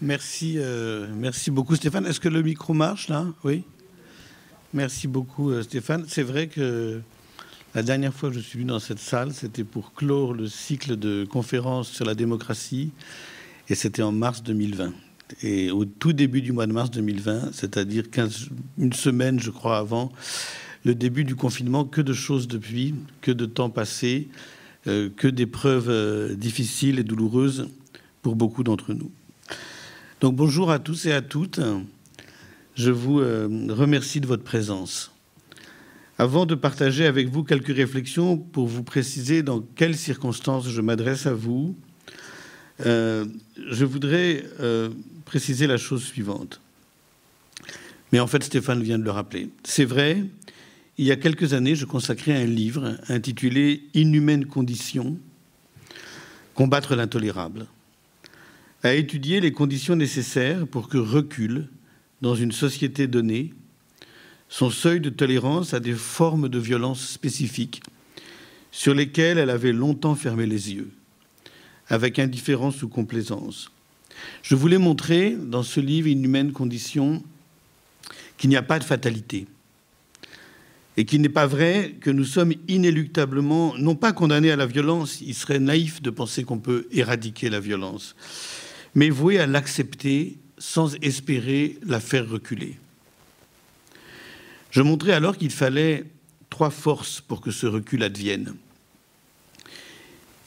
Merci, euh, merci beaucoup Stéphane. Est-ce que le micro marche là? Oui. Merci beaucoup euh, Stéphane. C'est vrai que la dernière fois que je suis venu dans cette salle, c'était pour clore le cycle de conférences sur la démocratie, et c'était en mars 2020. Et au tout début du mois de mars 2020, c'est-à-dire une semaine, je crois, avant le début du confinement, que de choses depuis, que de temps passé, euh, que d'épreuves difficiles et douloureuses pour beaucoup d'entre nous. Donc bonjour à tous et à toutes. Je vous euh, remercie de votre présence. Avant de partager avec vous quelques réflexions pour vous préciser dans quelles circonstances je m'adresse à vous, je voudrais préciser la chose suivante. Mais en fait, Stéphane vient de le rappeler. C'est vrai, il y a quelques années, je consacrais un livre intitulé Inhumaines conditions, combattre l'intolérable, à étudier les conditions nécessaires pour que recule, dans une société donnée, son seuil de tolérance à des formes de violence spécifiques sur lesquelles elle avait longtemps fermé les yeux, avec indifférence ou complaisance, je voulais montrer dans ce livre Inhumaine condition qu'il n'y a pas de fatalité et qu'il n'est pas vrai que nous sommes inéluctablement, non pas condamnés à la violence, il serait naïf de penser qu'on peut éradiquer la violence, mais voués à l'accepter sans espérer la faire reculer. Je montrais alors qu'il fallait trois forces pour que ce recul advienne.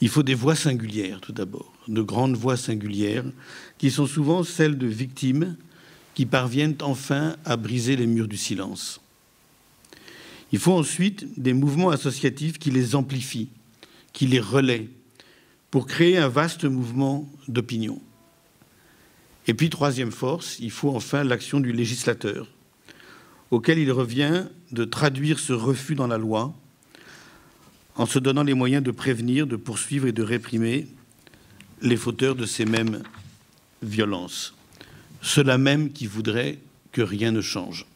Il faut des voix singulières, tout d'abord, de grandes voix singulières, qui sont souvent celles de victimes qui parviennent enfin à briser les murs du silence. Il faut ensuite des mouvements associatifs qui les amplifient, qui les relaient, pour créer un vaste mouvement d'opinion. Et puis, troisième force, il faut enfin l'action du législateur, auquel il revient de traduire ce refus dans la loi en se donnant les moyens de prévenir, de poursuivre et de réprimer les fauteurs de ces mêmes violences. Ceux-là même qui voudraient que rien ne change.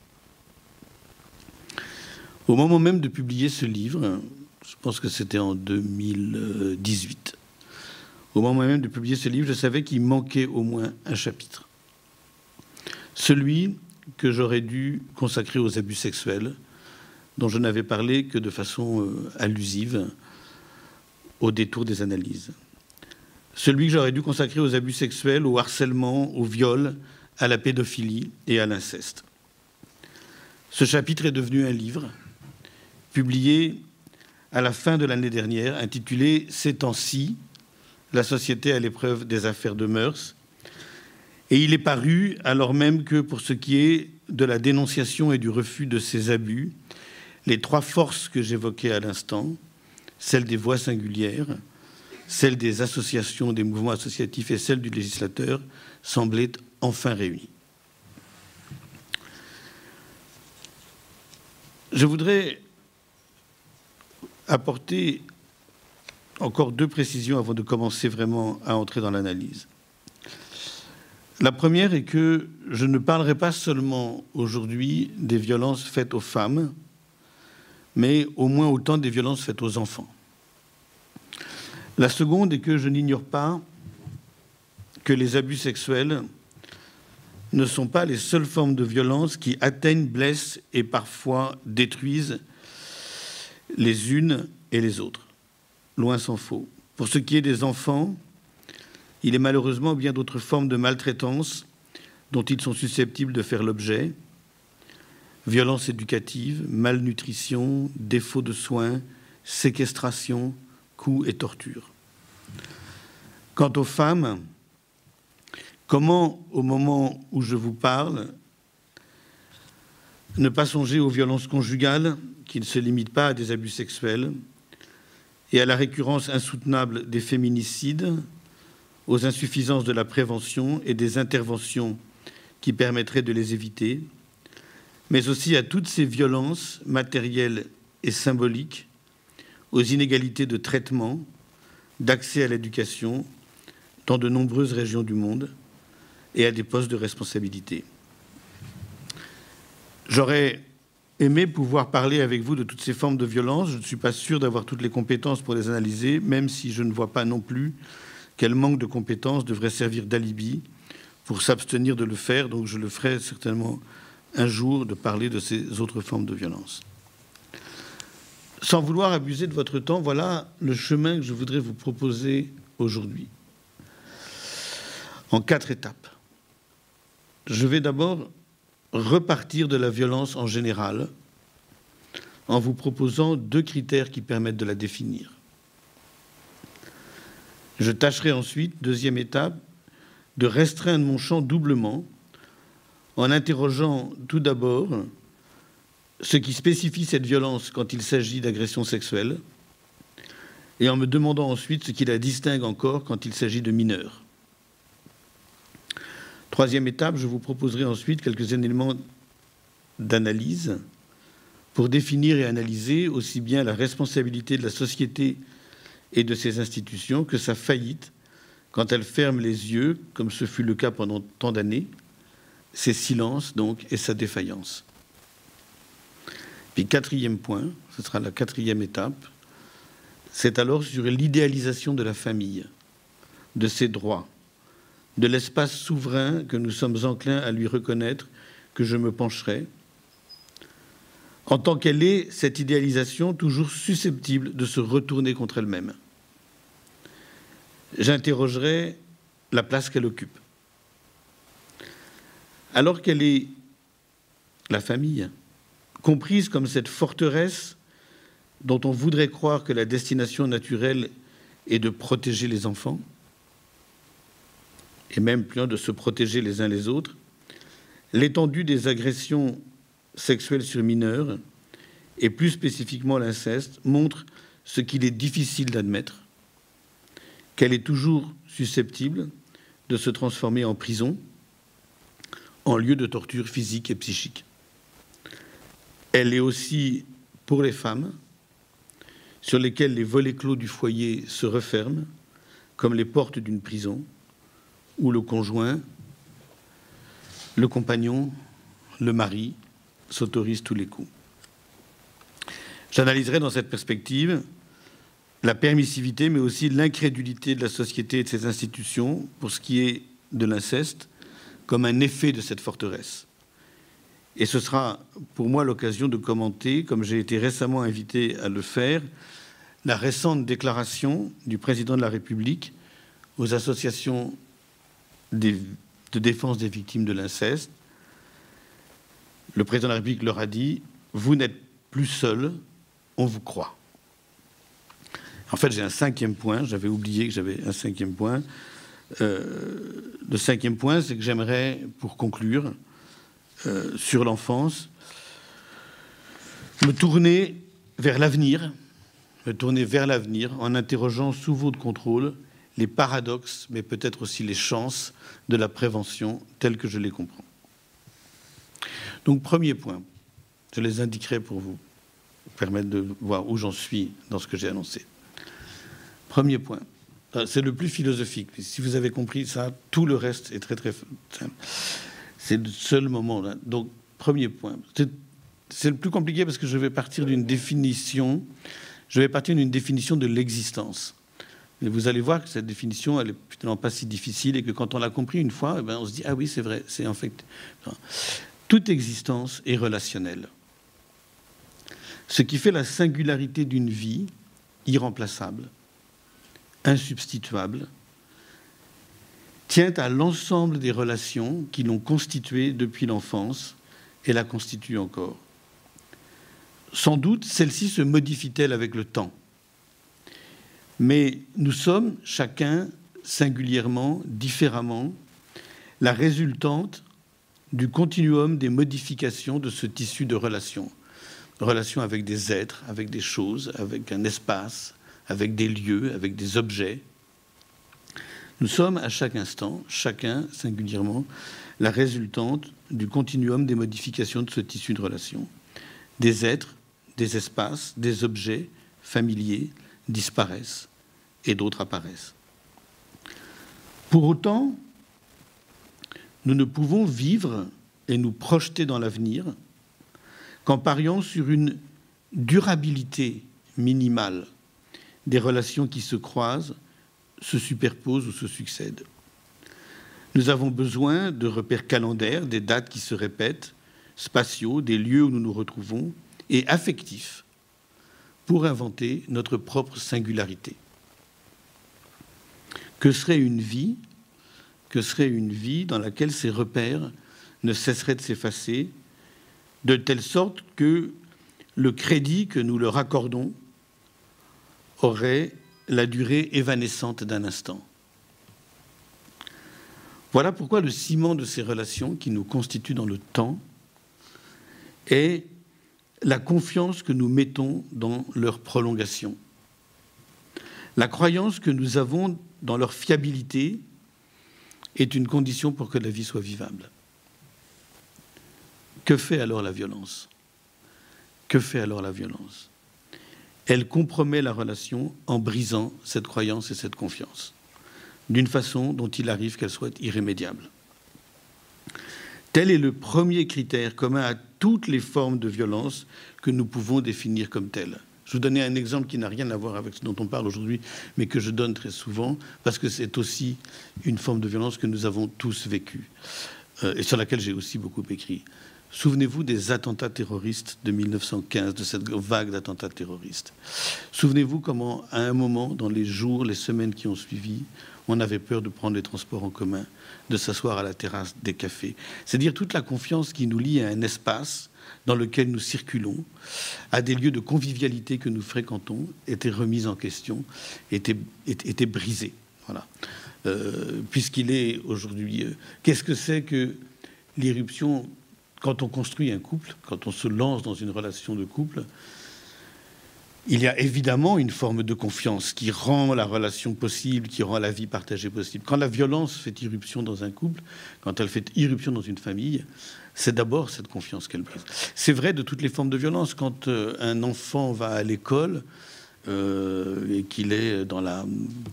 Au moment même de publier ce livre, je pense que c'était en 2018, au moment même de publier ce livre, je savais qu'il manquait au moins un chapitre. Celui que j'aurais dû consacrer aux abus sexuels, dont je n'avais parlé que de façon euh, allusive au détour des analyses. Celui que j'aurais dû consacrer aux abus sexuels, au harcèlement, au viol, à la pédophilie et à l'inceste. Ce chapitre est devenu un livre publié à la fin de l'année dernière, intitulé Ces temps-ci, la société à l'épreuve des affaires de mœurs. Et il est paru alors même que pour ce qui est de la dénonciation et du refus de ces abus, les trois forces que j'évoquais à l'instant, celle des voix singulières, celle des associations, des mouvements associatifs et celle du législateur, semblaient enfin réunies. Je voudrais apporter encore deux précisions avant de commencer vraiment à entrer dans l'analyse. La première est que je ne parlerai pas seulement aujourd'hui des violences faites aux femmes, mais au moins autant des violences faites aux enfants. La seconde est que je n'ignore pas que les abus sexuels ne sont pas les seules formes de violence qui atteignent, blessent et parfois détruisent les unes et les autres. Loin s'en faut. Pour ce qui est des enfants, il est malheureusement bien d'autres formes de maltraitance dont ils sont susceptibles de faire l'objet, violence éducative, malnutrition, défaut de soins, séquestration, coups et torture. Quant aux femmes, comment, au moment où je vous parle, ne pas songer aux violences conjugales qui ne se limitent pas à des abus sexuels et à la récurrence insoutenable des féminicides, aux insuffisances de la prévention et des interventions qui permettraient de les éviter, mais aussi à toutes ces violences matérielles et symboliques, aux inégalités de traitement, d'accès à l'éducation dans de nombreuses régions du monde et à des postes de responsabilité. J'aurais aimé pouvoir parler avec vous de toutes ces formes de violence. Je ne suis pas sûr d'avoir toutes les compétences pour les analyser, même si je ne vois pas non plus quel manque de compétences devrait servir d'alibi pour s'abstenir de le faire, donc je le ferai certainement un jour de parler de ces autres formes de violence. Sans vouloir abuser de votre temps, voilà le chemin que je voudrais vous proposer aujourd'hui, en quatre étapes. Je vais d'abord repartir de la violence en général, en vous proposant deux critères qui permettent de la définir. Je tâcherai ensuite, deuxième étape, de restreindre mon champ doublement en interrogeant tout d'abord ce qui spécifie cette violence quand il s'agit d'agression sexuelle et en me demandant ensuite ce qui la distingue encore quand il s'agit de mineurs. Troisième étape, je vous proposerai ensuite quelques éléments d'analyse pour définir et analyser aussi bien la responsabilité de la société et de ses institutions que sa faillite quand elle ferme les yeux, comme ce fut le cas pendant tant d'années, ses silences donc et sa défaillance. Puis quatrième point, ce sera la quatrième étape, c'est alors sur l'idéalisation de la famille, de ses droits, de l'espace souverain que nous sommes enclins à lui reconnaître que je me pencherai, en tant qu'elle est, cette idéalisation, toujours susceptible de se retourner contre elle-même. J'interrogerai la place qu'elle occupe. Alors qu'elle est la famille, comprise comme cette forteresse dont on voudrait croire que la destination naturelle est de protéger les enfants, et même plus de se protéger les uns les autres, l'étendue des agressions sexuelle sur mineurs, et plus spécifiquement l'inceste, montre ce qu'il est difficile d'admettre, qu'elle est toujours susceptible de se transformer en prison, en lieu de torture physique et psychique. Elle est aussi pour les femmes, sur lesquelles les volets clos du foyer se referment, comme les portes d'une prison, où le conjoint, le compagnon, le mari s'autorise tous les coups. J'analyserai dans cette perspective la permissivité, mais aussi l'incrédulité de la société et de ses institutions pour ce qui est de l'inceste, comme un effet de cette forteresse. Et ce sera pour moi l'occasion de commenter, comme j'ai été récemment invité à le faire, la récente déclaration du président de la République aux associations de défense des victimes de l'inceste, le président de la République leur a dit Vous n'êtes plus seul, on vous croit. En fait, j'ai un cinquième point, j'avais oublié que j'avais un cinquième point. Euh, le cinquième point, c'est que j'aimerais, pour conclure, euh, sur l'enfance, me tourner vers l'avenir, me tourner vers l'avenir en interrogeant sous votre contrôle les paradoxes, mais peut-être aussi les chances de la prévention telles que je les comprends. Donc, premier point, je les indiquerai pour vous permettre de voir où j'en suis dans ce que j'ai annoncé. Premier point, euh, c'est le plus philosophique. Si vous avez compris ça, tout le reste est très très simple. C'est le seul moment là. Donc, premier point. C'est le plus compliqué parce que je vais partir d'une définition. Je vais partir d'une définition de l'existence. Mais vous allez voir que cette définition, elle est finalement pas si difficile et que quand on l'a compris une fois, eh ben, on se dit ah oui c'est vrai, c'est en fait toute existence est relationnelle. Ce qui fait la singularité d'une vie irremplaçable, insubstituable, tient à l'ensemble des relations qui l'ont constituée depuis l'enfance et la constituent encore. Sans doute, celle-ci se modifie-t-elle avec le temps. Mais nous sommes chacun singulièrement, différemment, la résultante du continuum des modifications de ce tissu de relations. Relations avec des êtres, avec des choses, avec un espace, avec des lieux, avec des objets. Nous sommes à chaque instant, chacun singulièrement, la résultante du continuum des modifications de ce tissu de relations. Des êtres, des espaces, des objets familiers disparaissent et d'autres apparaissent. Pour autant, nous ne pouvons vivre et nous projeter dans l'avenir qu'en pariant sur une durabilité minimale des relations qui se croisent, se superposent ou se succèdent. Nous avons besoin de repères calendaires, des dates qui se répètent, spatiaux, des lieux où nous nous retrouvons, et affectifs, pour inventer notre propre singularité. Que serait une vie Que serait une vie dans laquelle ces repères ne cesseraient de s'effacer, de telle sorte que le crédit que nous leur accordons aurait la durée évanescente d'un instant. Voilà pourquoi le ciment de ces relations qui nous constituent dans le temps est la confiance que nous mettons dans leur prolongation, la croyance que nous avons dans leur fiabilité est une condition pour que la vie soit vivable. Que fait alors la violence? Que fait alors la violence? Elle compromet la relation en brisant cette croyance et cette confiance, d'une façon dont il arrive qu'elle soit irrémédiable. Tel est le premier critère commun à toutes les formes de violence que nous pouvons définir comme telles. Je vous donner un exemple qui n'a rien à voir avec ce dont on parle aujourd'hui, mais que je donne très souvent, parce que c'est aussi une forme de violence que nous avons tous vécue, euh, et sur laquelle j'ai aussi beaucoup écrit. Souvenez-vous des attentats terroristes de 1915, de cette vague d'attentats terroristes. Souvenez-vous comment, à un moment, dans les jours, les semaines qui ont suivi, on avait peur de prendre les transports en commun, de s'asseoir à la terrasse des cafés. C'est-à-dire toute la confiance qui nous lie à un espace dans lequel nous circulons, à des lieux de convivialité que nous fréquentons, était remise en question, était, était, brisée. Voilà. Euh, puisqu'il est aujourd'hui. Euh, qu'est-ce que c'est que l'irruption quand on construit un couple, quand on se lance dans une relation de couple il y a évidemment une forme de confiance qui rend la relation possible, qui rend la vie partagée possible. Quand la violence fait irruption dans un couple, quand elle fait irruption dans une famille, c'est d'abord cette confiance qu'elle brise. C'est vrai de toutes les formes de violence. Quand euh, un enfant va à l'école euh, et qu'il est dans la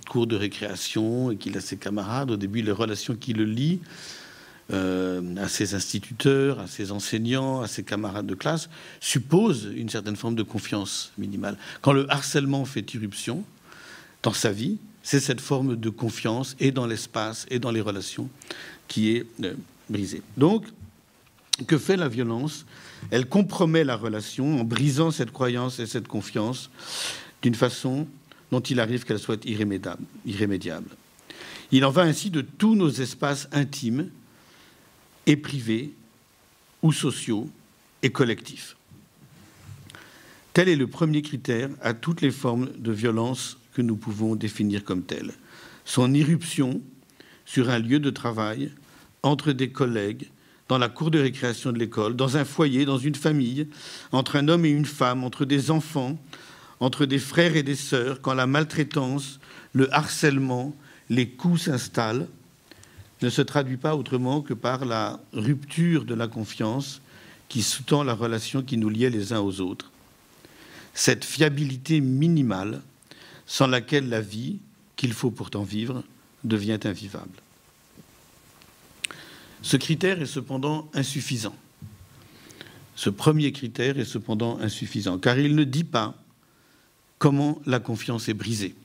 cour de récréation et qu'il a ses camarades, au début, les relations qui le lient, à ses instituteurs, à ses enseignants, à ses camarades de classe, suppose une certaine forme de confiance minimale. Quand le harcèlement fait irruption dans sa vie, c'est cette forme de confiance et dans l'espace et dans les relations qui est euh, brisée. Donc, que fait la violence? Elle compromet la relation en brisant cette croyance et cette confiance d'une façon dont il arrive qu'elle soit irrémédiable. Il en va ainsi de tous nos espaces intimes et privés ou sociaux et collectifs. Tel est le premier critère à toutes les formes de violence que nous pouvons définir comme telles. Son irruption sur un lieu de travail, entre des collègues, dans la cour de récréation de l'école, dans un foyer, dans une famille, entre un homme et une femme, entre des enfants, entre des frères et des sœurs, quand la maltraitance, le harcèlement, les coups s'installent, ne se traduit pas autrement que par la rupture de la confiance qui sous-tend la relation qui nous liait les uns aux autres. Cette fiabilité minimale sans laquelle la vie, qu'il faut pourtant vivre, devient invivable. Ce critère est cependant insuffisant. Ce premier critère est cependant insuffisant, car il ne dit pas comment la confiance est brisée.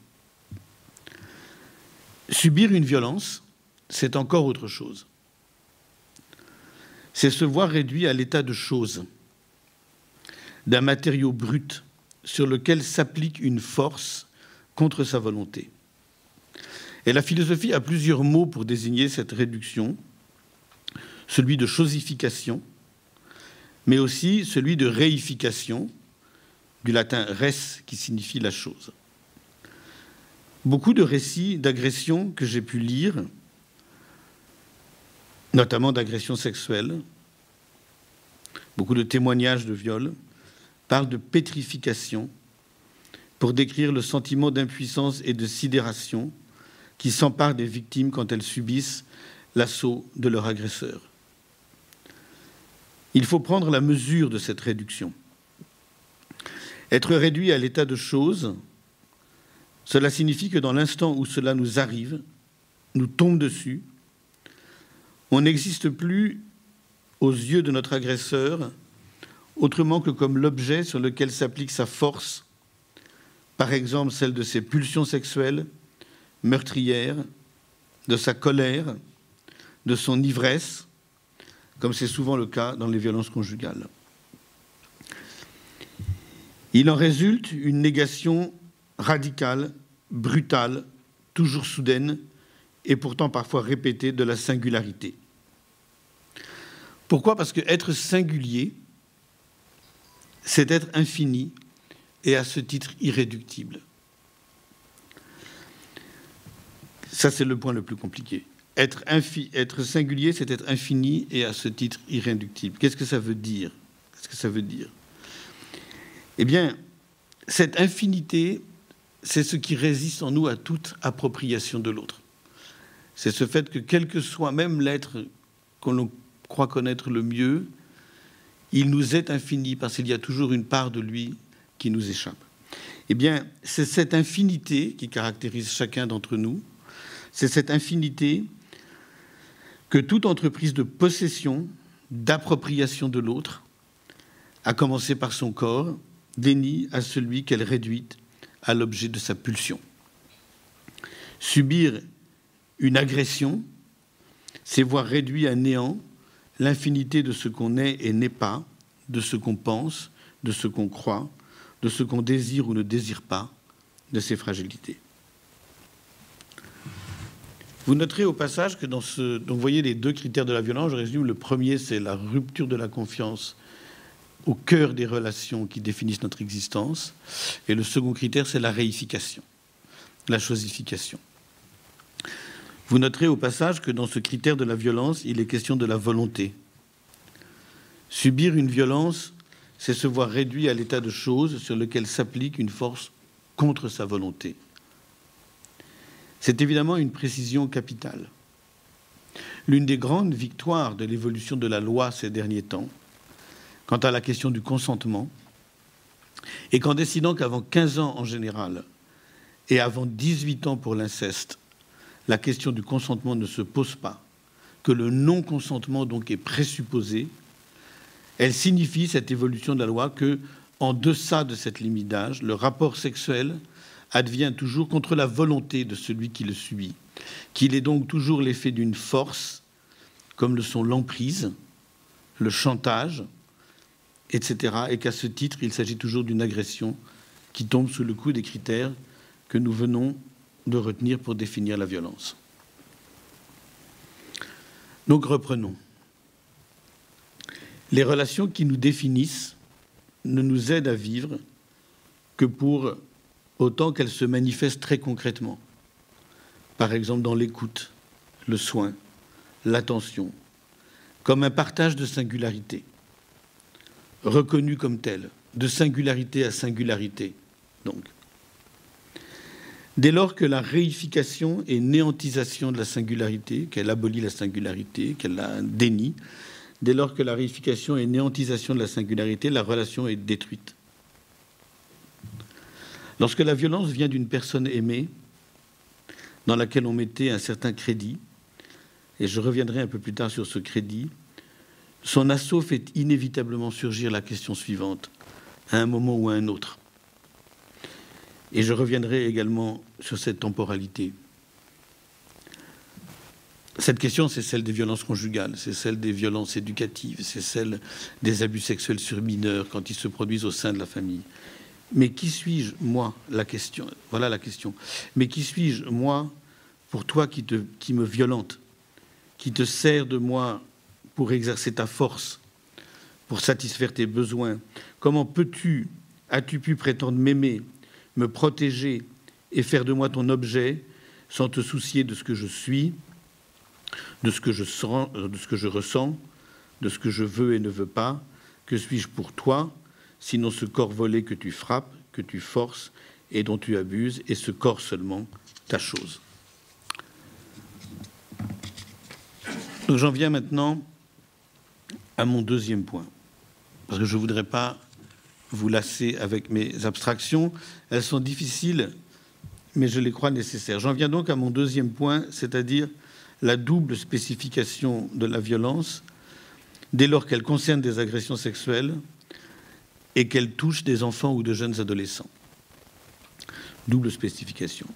Subir une violence, c'est encore autre chose. C'est se voir réduit à l'état de chose, d'un matériau brut sur lequel s'applique une force contre sa volonté. Et la philosophie a plusieurs mots pour désigner cette réduction, celui de chosification, mais aussi celui de réification, du latin res qui signifie la chose. Beaucoup de récits d'agressions que j'ai pu lire notamment d'agressions sexuelles, beaucoup de témoignages de viol, parlent de pétrification pour décrire le sentiment d'impuissance et de sidération qui s'empare des victimes quand elles subissent l'assaut de leur agresseur. Il faut prendre la mesure de cette réduction. Être réduit à l'état de choses, cela signifie que dans l'instant où cela nous arrive, nous tombe dessus, on n'existe plus aux yeux de notre agresseur autrement que comme l'objet sur lequel s'applique sa force, par exemple celle de ses pulsions sexuelles, meurtrières, de sa colère, de son ivresse, comme c'est souvent le cas dans les violences conjugales. Il en résulte une négation radicale, brutale, toujours soudaine et pourtant parfois répétée de la singularité. Pourquoi? Parce que être singulier, c'est être infini et à ce titre irréductible. Ça, c'est le point le plus compliqué. Être, singulier, c'est être infini et à ce titre irréductible. Qu'est-ce que ça veut dire? Eh bien, cette infinité, c'est ce qui résiste en nous à toute appropriation de l'autre. C'est ce fait que quel que soit même l'être qu'on croit connaître le mieux, il nous est infini parce qu'il y a toujours une part de lui qui nous échappe. Eh bien, c'est cette infinité qui caractérise chacun d'entre nous, c'est cette infinité que toute entreprise de possession, d'appropriation de l'autre, à commencer par son corps, dénie à celui qu'elle réduit à l'objet de sa pulsion. Subir une agression, c'est voir réduit à néant l'infinité de ce qu'on est et n'est pas, de ce qu'on pense, de ce qu'on croit, de ce qu'on désire ou ne désire pas, de ses fragilités. Vous noterez au passage que dans ce. Donc, vous voyez les deux critères de la violence. Je résume. Le premier, c'est la rupture de la confiance au cœur des relations qui définissent notre existence. Et le second critère, c'est la réification, la chosification. Vous noterez au passage que dans ce critère de la violence, il est question de la volonté. Subir une violence, c'est se voir réduit à l'état de choses sur lequel s'applique une force contre sa volonté. C'est évidemment une précision capitale. L'une des grandes victoires de l'évolution de la loi ces derniers temps, quant à la question du consentement, est qu'en décidant qu'avant 15 ans en général et avant 18 ans pour l'inceste, la question du consentement ne se pose pas, que le non-consentement donc est présupposé, elle signifie cette évolution de la loi que, en deçà de cette limite d'âge, le rapport sexuel advient toujours contre la volonté de celui qui le subit, qu'il est donc toujours l'effet d'une force, comme le sont l'emprise, le chantage, etc., et qu'à ce titre, il s'agit toujours d'une agression qui tombe sous le coup des critères que nous venons de retenir pour définir la violence. Donc reprenons. Les relations qui nous définissent ne nous aident à vivre que pour autant qu'elles se manifestent très concrètement. Par exemple dans l'écoute, le soin, l'attention, comme un partage de singularité, reconnu comme tel, de singularité à singularité. Donc, dès lors que la réification et néantisation de la singularité, qu'elle abolit la singularité, qu'elle la dénie, dès lors que la réification et néantisation de la singularité, la relation est détruite. Lorsque la violence vient d'une personne aimée, dans laquelle on mettait un certain crédit, et je reviendrai un peu plus tard sur ce crédit, son assaut fait inévitablement surgir la question suivante, à un moment ou à un autre. Et je reviendrai également sur cette temporalité. Cette question, c'est celle des violences conjugales, c'est celle des violences éducatives, c'est celle des abus sexuels sur mineurs quand ils se produisent au sein de la famille. Mais qui suis-je, moi La question. Voilà la question. Mais qui suis-je, moi, pour toi qui, qui me violente, qui te sert de moi pour exercer ta force, pour satisfaire tes besoins? Comment peux-tu, as-tu pu prétendre m'aimer, me protéger et faire de moi ton objet sans te soucier de ce que je suis, de ce que je, sens, de ce que je ressens, de ce que je veux et ne veux pas Que suis-je pour toi sinon ce corps volé que tu frappes, que tu forces et dont tu abuses, et ce corps seulement, ta chose? J'en viens maintenant à mon deuxième point, parce que je ne voudrais pas vous lasser avec mes abstractions. Elles sont difficiles, mais je les crois nécessaires. J'en viens donc à mon deuxième point, c'est-à-dire la double spécification de la violence dès lors qu'elle concerne des agressions sexuelles et qu'elle touche des enfants ou de jeunes adolescents. Double spécification.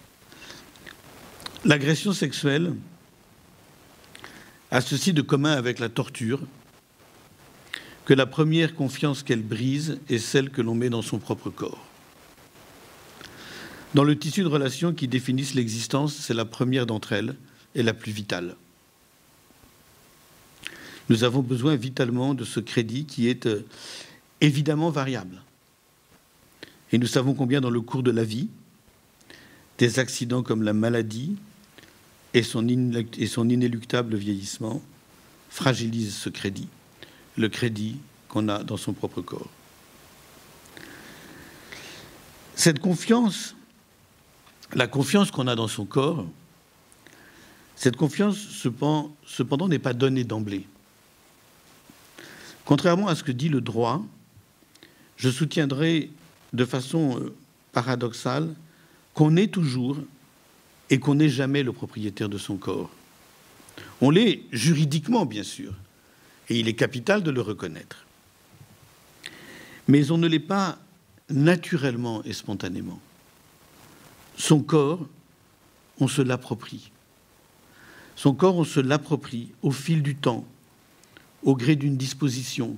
L'agression sexuelle a ceci de commun avec la torture que la première confiance qu'elle brise est celle que l'on met dans son propre corps. Dans le tissu de relations qui définissent l'existence, c'est la première d'entre elles et la plus vitale. Nous avons besoin vitalement de ce crédit qui est euh, évidemment variable. Et nous savons combien dans le cours de la vie, des accidents comme la maladie et son, et son inéluctable vieillissement fragilisent ce crédit, le crédit qu'on a dans son propre corps. Cette confiance, la confiance qu'on a dans son corps, cette confiance, cependant, n'est pas donnée d'emblée. Contrairement à ce que dit le droit, je soutiendrai de façon euh, paradoxale qu'on est toujours et qu'on n'est jamais le propriétaire de son corps. On l'est juridiquement, bien sûr, et il est capital de le reconnaître. Mais on ne l'est pas naturellement et spontanément. Son corps, on se l'approprie. Son corps, on se l'approprie au fil du temps, au gré d'une disposition,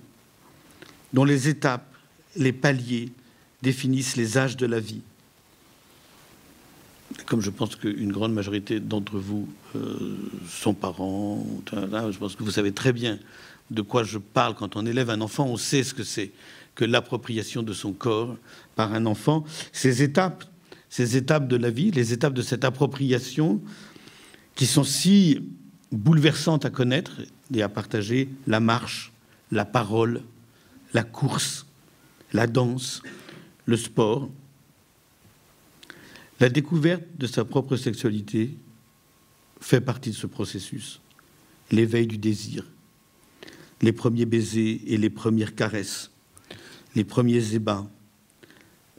dont les étapes, les paliers définissent les âges de la vie. Comme je pense qu'une grande majorité d'entre vous euh, sont parents, je pense que vous savez très bien de quoi je parle quand on élève un enfant, on sait ce que c'est que l'appropriation de son corps par un enfant. Ces étapes, ces étapes de la vie, les étapes de cette appropriation, qui sont si bouleversantes à connaître et à partager, la marche, la parole, la course, la danse, le sport, la découverte de sa propre sexualité fait partie de ce processus. L'éveil du désir, les premiers baisers et les premières caresses, les premiers ébats,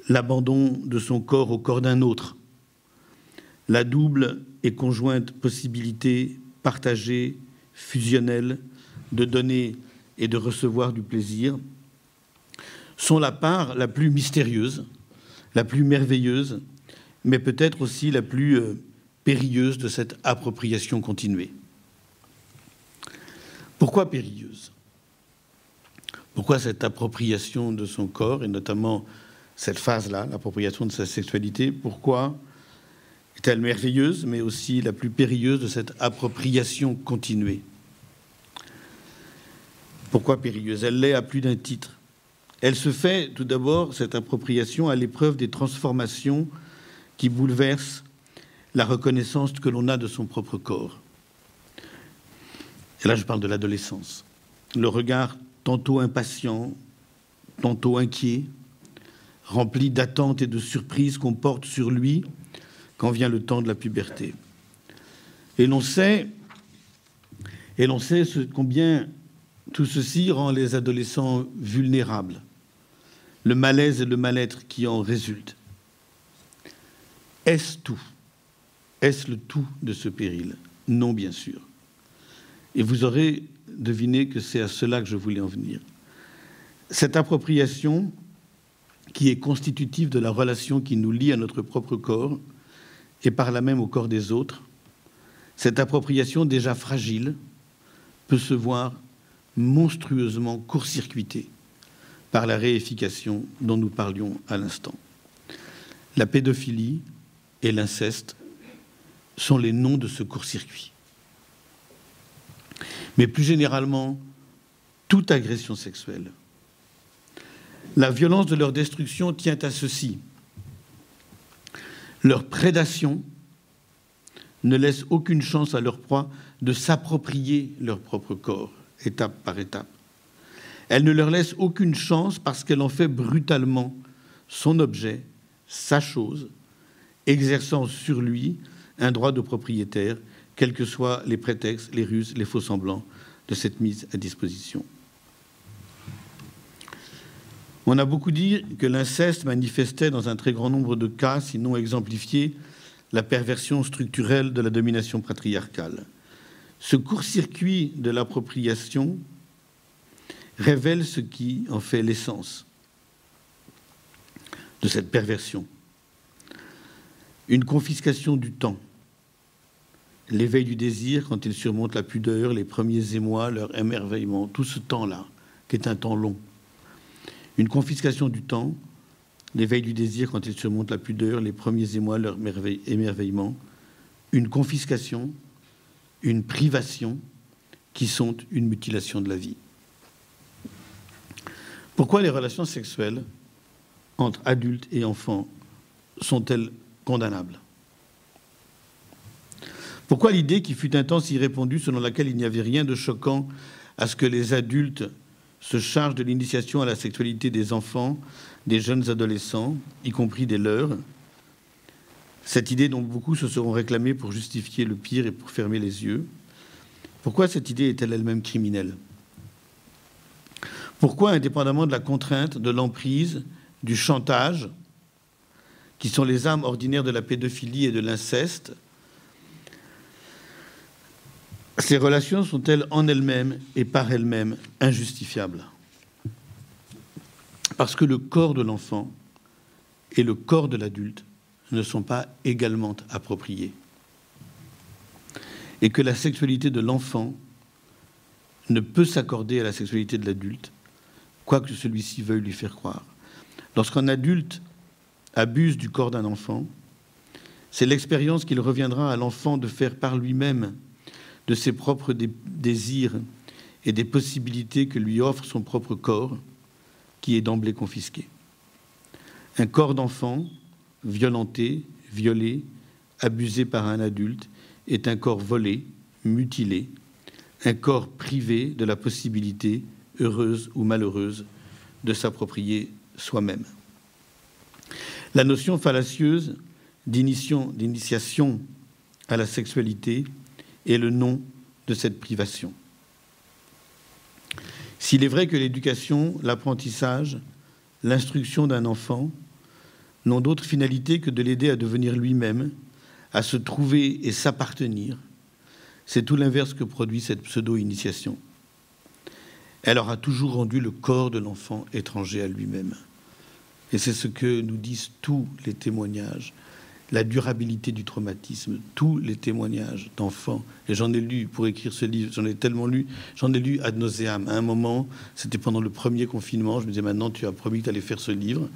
l'abandon de son corps au corps d'un autre, la double et conjointe possibilité partagée, fusionnelle, de donner et de recevoir du plaisir, sont la part la plus mystérieuse, la plus merveilleuse, mais peut-être aussi la plus euh, périlleuse de cette appropriation continuée. Pourquoi périlleuse? Pourquoi cette appropriation de son corps, et notamment cette phase-là, l'appropriation de sa sexualité Pourquoi est-elle merveilleuse, mais aussi la plus périlleuse de cette appropriation continuée? Pourquoi périlleuse? Elle l'est à plus d'un titre. Elle se fait tout d'abord, cette appropriation, à l'épreuve des transformations qui bouleversent la reconnaissance que l'on a de son propre corps. Et là, je parle de l'adolescence. Le regard tantôt impatient, tantôt inquiet, rempli d'attentes et de surprises qu'on porte sur lui quand vient le temps de la puberté. Et l'on sait, et l'on sait combien tout ceci rend les adolescents vulnérables, le malaise et le mal-être qui en résultent. Est-ce tout? Est-ce le tout de ce péril? Non, bien sûr. Et vous aurez deviné que c'est à cela que je voulais en venir. Cette appropriation, qui est constitutive de la relation qui nous lie à notre propre corps, et par là même au corps des autres, cette appropriation déjà fragile peut se voir monstrueusement court-circuitée par la réification dont nous parlions à l'instant. La pédophilie et l'inceste sont les noms de ce court-circuit. Mais plus généralement, toute agression sexuelle. La violence de leur destruction tient à ceci leur prédation ne laisse aucune chance à leur proie de s'approprier leur propre corps, étape par étape. Elle ne leur laisse aucune chance parce qu'elle en fait brutalement son objet, sa chose, exerçant sur lui un droit de propriétaire, quels que soient les prétextes, les ruses, les faux semblants de cette mise à disposition. On a beaucoup dit que l'inceste manifestait dans un très grand nombre de cas, sinon exemplifié, la perversion structurelle de la domination patriarcale. Ce court-circuit de l'appropriation révèle ce qui en fait l'essence de cette perversion. Une confiscation du temps, l'éveil du désir quand il surmonte la pudeur, les premiers émois, leur émerveillement, tout ce temps-là, qui est un temps long. Une confiscation du temps, l'éveil du désir quand il surmonte la pudeur, les premiers émois, leur émerveillement, une confiscation, une privation qui sont une mutilation de la vie. Pourquoi les relations sexuelles entre adultes et enfants sont-elles condamnables? Pourquoi l'idée qui fut un temps si répandue selon laquelle il n'y avait rien de choquant à ce que les adultes se chargent de l'initiation à la sexualité des enfants, des jeunes adolescents, y compris des leurs? Cette idée dont beaucoup se seront réclamés pour justifier le pire et pour fermer les yeux. Pourquoi cette idée est-elle elle-même criminelle? Pourquoi, indépendamment de la contrainte, de l'emprise, du chantage, qui sont les armes ordinaires de la pédophilie et de l'inceste, ces relations sont-elles en elles-mêmes et par elles-mêmes injustifiables? Parce que le corps de l'enfant et le corps de l'adulte ne sont pas également appropriés. Et que la sexualité de l'enfant ne peut s'accorder à la sexualité de l'adulte, quoi que celui-ci veuille lui faire croire. Lorsqu'un adulte abuse du corps d'un enfant, c'est l'expérience qu'il reviendra à l'enfant de faire par lui-même de ses propres désirs et des possibilités que lui offre son propre corps, qui est d'emblée confisqué. Un corps d'enfant, violenté, violé, abusé par un adulte, est un corps volé, mutilé, un corps privé de la possibilité, heureuse ou malheureuse, de s'approprier soi-même. La notion fallacieuse d'initiation à la sexualité est le nom de cette privation. S'il est vrai que l'éducation, l'apprentissage, l'instruction d'un enfant n'ont d'autre finalité que de l'aider à devenir lui-même, à se trouver et s'appartenir, c'est tout l'inverse que produit cette pseudo-initiation. Elle aura toujours rendu le corps de l'enfant étranger à lui-même. Et c'est ce que nous disent tous les témoignages, la durabilité du traumatisme, tous les témoignages d'enfants. Et j'en ai lu pour écrire ce livre, j'en ai tellement lu, j'en ai lu ad nauseam. À un moment, c'était pendant le premier confinement, je me disais maintenant tu as promis que tu allais faire ce livre.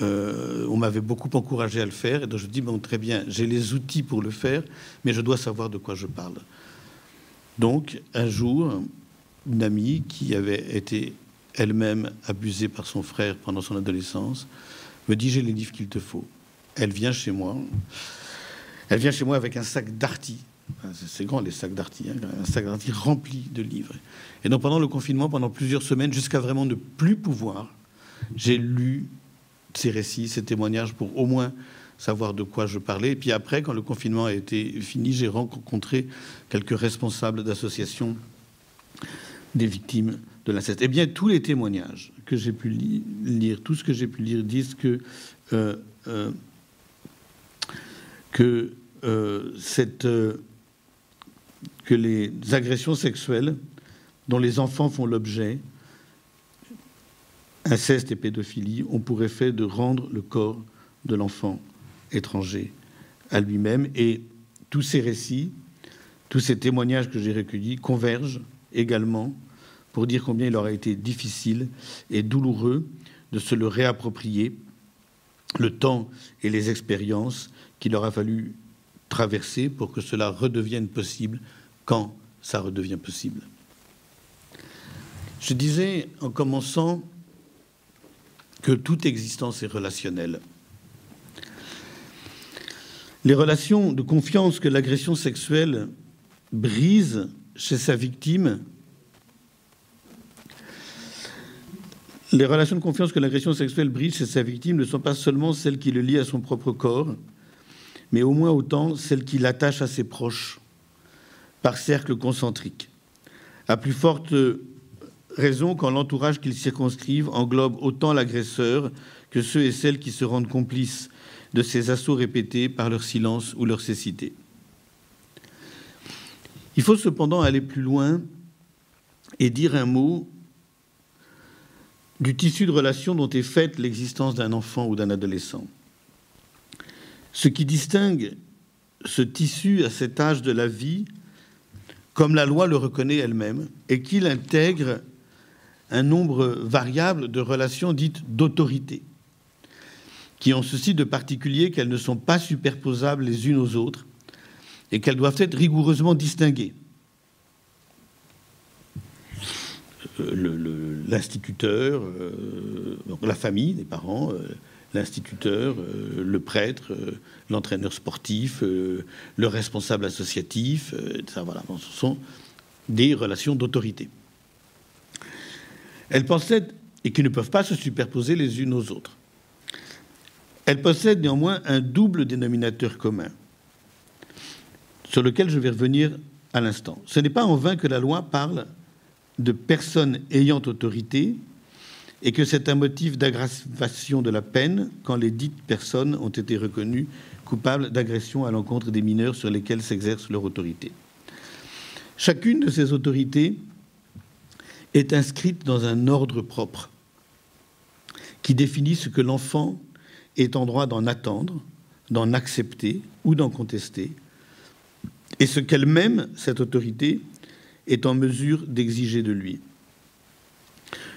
Euh, on m'avait beaucoup encouragé à le faire, et donc je dis bon très bien, j'ai les outils pour le faire, mais je dois savoir de quoi je parle. Donc un jour, une amie qui avait été elle-même abusée par son frère pendant son adolescence, me dit j'ai les livres qu'il te faut. Elle vient chez moi. Elle vient chez moi avec un sac d'arty. C'est grand les sacs d'arty, hein, un sac d'arty rempli de livres. Et donc pendant le confinement, pendant plusieurs semaines, jusqu'à vraiment ne plus pouvoir, j'ai lu ces récits, ces témoignages pour au moins savoir de quoi je parlais. Et puis après, quand le confinement a été fini, j'ai rencontré quelques responsables d'associations des victimes de l'inceste. Eh bien, tous les témoignages que j'ai pu lire, tout ce que j'ai pu lire, disent que, euh, euh, que, euh, cette, que les agressions sexuelles dont les enfants font l'objet, inceste et pédophilie, ont pour effet de rendre le corps de l'enfant étranger à lui-même. Et tous ces récits, tous ces témoignages que j'ai recueillis convergent également pour dire combien il aurait été difficile et douloureux de se le réapproprier, le temps et les expériences qu'il aura fallu traverser pour que cela redevienne possible quand ça redevient possible. Je disais en commençant que toute existence est relationnelle. Les relations de confiance que l'agression sexuelle brise chez sa victime Les relations de confiance que l'agression sexuelle brise chez sa victime ne sont pas seulement celles qui le lient à son propre corps, mais au moins autant celles qui l'attachent à ses proches, par cercle concentrique. À plus forte raison quand l'entourage qu'ils circonscrivent englobe autant l'agresseur que ceux et celles qui se rendent complices de ces assauts répétés par leur silence ou leur cécité. Il faut cependant aller plus loin et dire un mot du tissu de relations dont est faite l'existence d'un enfant ou d'un adolescent. Ce qui distingue ce tissu à cet âge de la vie comme la loi le reconnaît elle-même et qu'il intègre un nombre variable de relations dites d'autorité, qui ont ceci de particulier qu'elles ne sont pas superposables les unes aux autres et qu'elles doivent être rigoureusement distinguées. Euh, l'instituteur, euh, la famille, les parents, euh, l'instituteur, le prêtre, l'entraîneur sportif, le responsable associatif, ça, voilà, ce sont des relations d'autorité. Elles possèdent, et qui ne peuvent pas se superposer les unes aux autres. Elles possèdent néanmoins un double dénominateur commun, sur lequel je vais revenir à l'instant. Ce n'est pas en vain que la loi parle de personnes ayant autorité et que c'est un motif d'aggravation de la peine quand les dites personnes ont été reconnues coupables d'agression à l'encontre des mineurs sur lesquels s'exerce leur autorité. Chacune de ces autorités est inscrite dans un ordre propre qui définit ce que l'enfant est en droit d'en attendre, d'en accepter ou d'en contester, et ce qu'elle-même, cette autorité, est en mesure d'exiger de lui.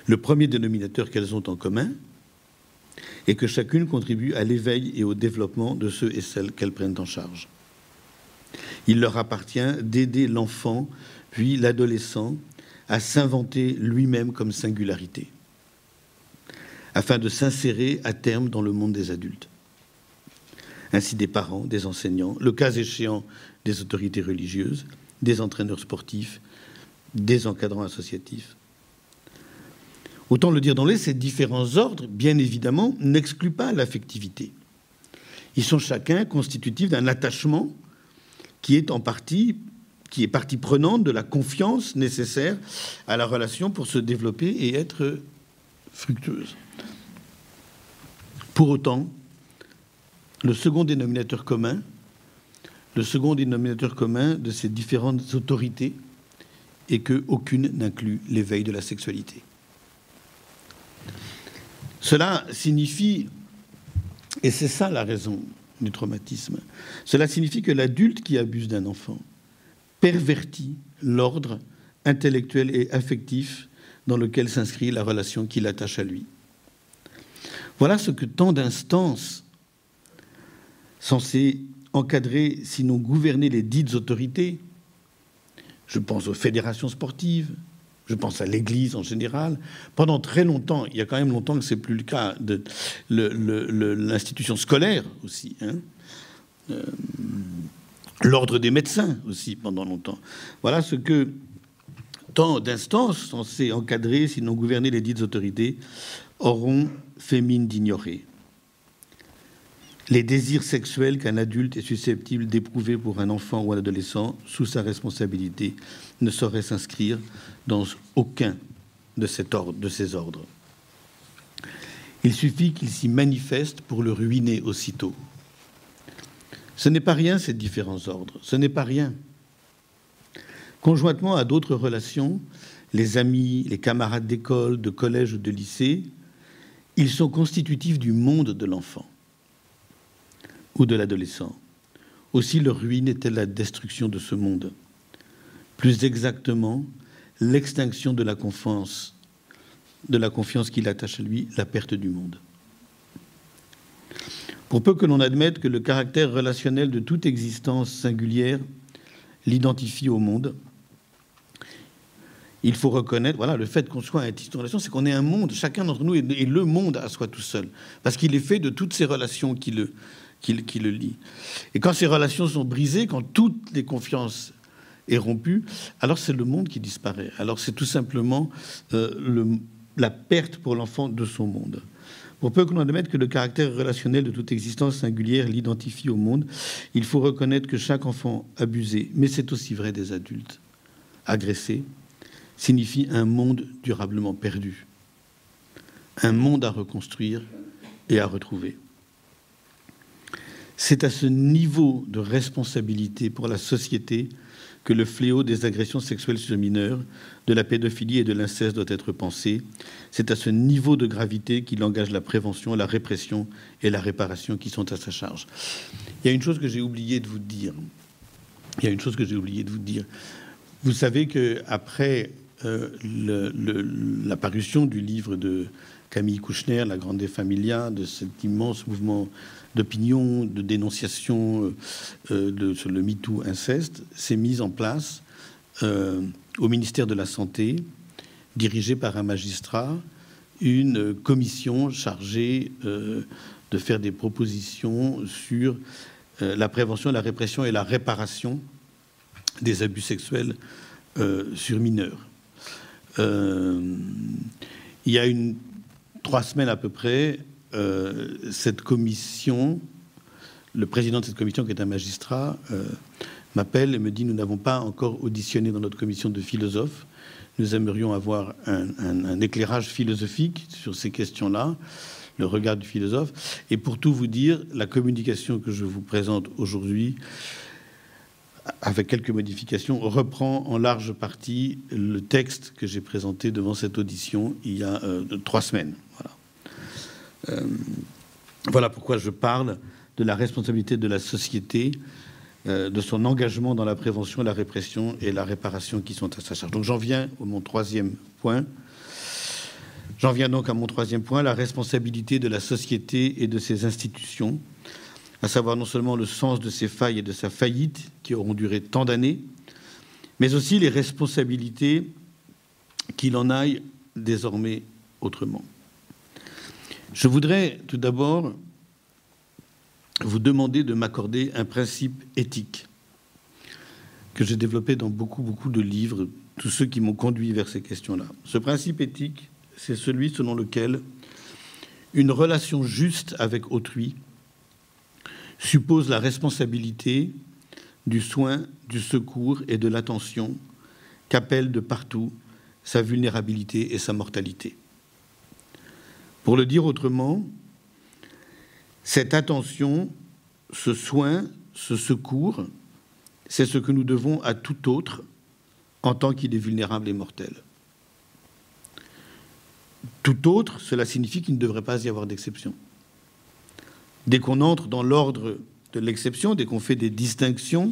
Le premier dénominateur qu'elles ont en commun est que chacune contribue à l'éveil et au développement de ceux et celles qu'elles prennent en charge. Il leur appartient d'aider l'enfant, puis l'adolescent, à s'inventer lui-même comme singularité, afin de s'insérer à terme dans le monde des adultes. Ainsi des parents, des enseignants, le cas échéant des autorités religieuses, des entraîneurs sportifs, des encadrants associatifs. Autant le dire dans les, ces différents ordres, bien évidemment, n'excluent pas l'affectivité. Ils sont chacun constitutifs d'un attachement qui est en partie, qui est partie prenante de la confiance nécessaire à la relation pour se développer et être fructueuse. Pour autant, le second dénominateur commun, le second dénominateur commun de ces différentes autorités et qu'aucune n'inclut l'éveil de la sexualité. Cela signifie, et c'est ça la raison du traumatisme, cela signifie que l'adulte qui abuse d'un enfant pervertit l'ordre intellectuel et affectif dans lequel s'inscrit la relation qui l'attache à lui. Voilà ce que tant d'instances censées encadrer, sinon gouverner les dites autorités, je pense aux fédérations sportives, je pense à l'Église en général. Pendant très longtemps, il y a quand même longtemps que c'est plus le cas de l'institution scolaire aussi, hein. euh, l'ordre des médecins aussi pendant longtemps. Voilà ce que tant d'instances censées encadrer, sinon gouverner les dites autorités, auront fait mine d'ignorer les désirs sexuels qu'un adulte est susceptible d'éprouver pour un enfant ou un adolescent sous sa responsabilité ne sauraient s'inscrire dans aucun de, ces ordres. Il suffit qu'il s'y manifeste pour le ruiner aussitôt. Ce n'est pas rien, ces différents ordres, ce n'est pas rien. Conjointement à d'autres relations, les amis, les camarades d'école, de collège ou de lycée, ils sont constitutifs du monde de l'enfant ou de l'adolescent. Aussi leur ruine est-elle la destruction de ce monde. Plus exactement, l'extinction de la confiance, de la confiance qu'il attache à lui, la perte du monde. Pour peu que l'on admette que le caractère relationnel de toute existence singulière l'identifie au monde, il faut reconnaître, voilà, le fait qu'on soit un tissu de relation, c'est qu'on est un monde, chacun d'entre nous est, le monde à soi tout seul, parce qu'il est fait de toutes ces relations qui le, qui, le lit. Et quand ces relations sont brisées, quand toutes les confiances est rompue, alors c'est le monde qui disparaît. Alors c'est tout simplement euh, la perte pour l'enfant de son monde. Pour peu que l'on admette que le caractère relationnel de toute existence singulière l'identifie au monde, il faut reconnaître que chaque enfant abusé, mais c'est aussi vrai des adultes, agressés, signifie un monde durablement perdu, un monde à reconstruire et à retrouver. C'est à ce niveau de responsabilité pour la société que le fléau des agressions sexuelles sur mineurs, de la pédophilie et de l'inceste doit être pensé. C'est à ce niveau de gravité qu'il engage la prévention, la répression et la réparation qui sont à sa charge. Il y a une chose que j'ai oublié de vous dire. Il y a une chose que j'ai oublié de vous dire. Vous savez que après euh, du livre de Camille Kouchner, La Grande Familia, de cet immense mouvement d'opinion, de dénonciation euh, de, sur le MeToo inceste, s'est mise en place euh, au ministère de la Santé, dirigée par un magistrat, une commission chargée euh, de faire des propositions sur la prévention, la répression et la réparation des abus sexuels sur mineurs. il y a une trois semaines à peu près, euh, cette commission, le président de cette commission, qui est un magistrat, euh, m'appelle et me dit Nous n'avons pas encore auditionné dans notre commission de philosophes. Nous aimerions avoir un, éclairage philosophique sur ces questions-là, le regard du philosophe. Et pour tout vous dire, la communication que je vous présente aujourd'hui, avec quelques modifications, reprend en large partie le texte que j'ai présenté devant cette audition il y a euh, trois semaines. Euh, voilà pourquoi je parle de la responsabilité de la société, euh, de son engagement dans la prévention, la répression et la réparation qui sont à sa charge. Donc j'en viens au mon troisième point. J'en viens donc à mon troisième point, la responsabilité de la société et de ses institutions, à savoir non seulement le sens de ses failles et de sa faillite qui auront duré tant d'années, mais aussi les responsabilités qu'il en aille désormais autrement. Je voudrais tout d'abord vous demander de m'accorder un principe éthique que j'ai développé dans beaucoup, beaucoup de livres, tous ceux qui m'ont conduit vers ces questions-là. Ce principe éthique, c'est celui selon lequel une relation juste avec autrui suppose la responsabilité du soin, du secours et de l'attention qu'appelle de partout sa vulnérabilité et sa mortalité. Pour le dire autrement, cette attention, ce soin, ce secours, c'est ce que nous devons à tout autre en tant qu'il est vulnérable et mortel. Tout autre, cela signifie qu'il ne devrait pas y avoir d'exception. Dès qu'on entre dans l'ordre de l'exception, dès qu'on fait des distinctions,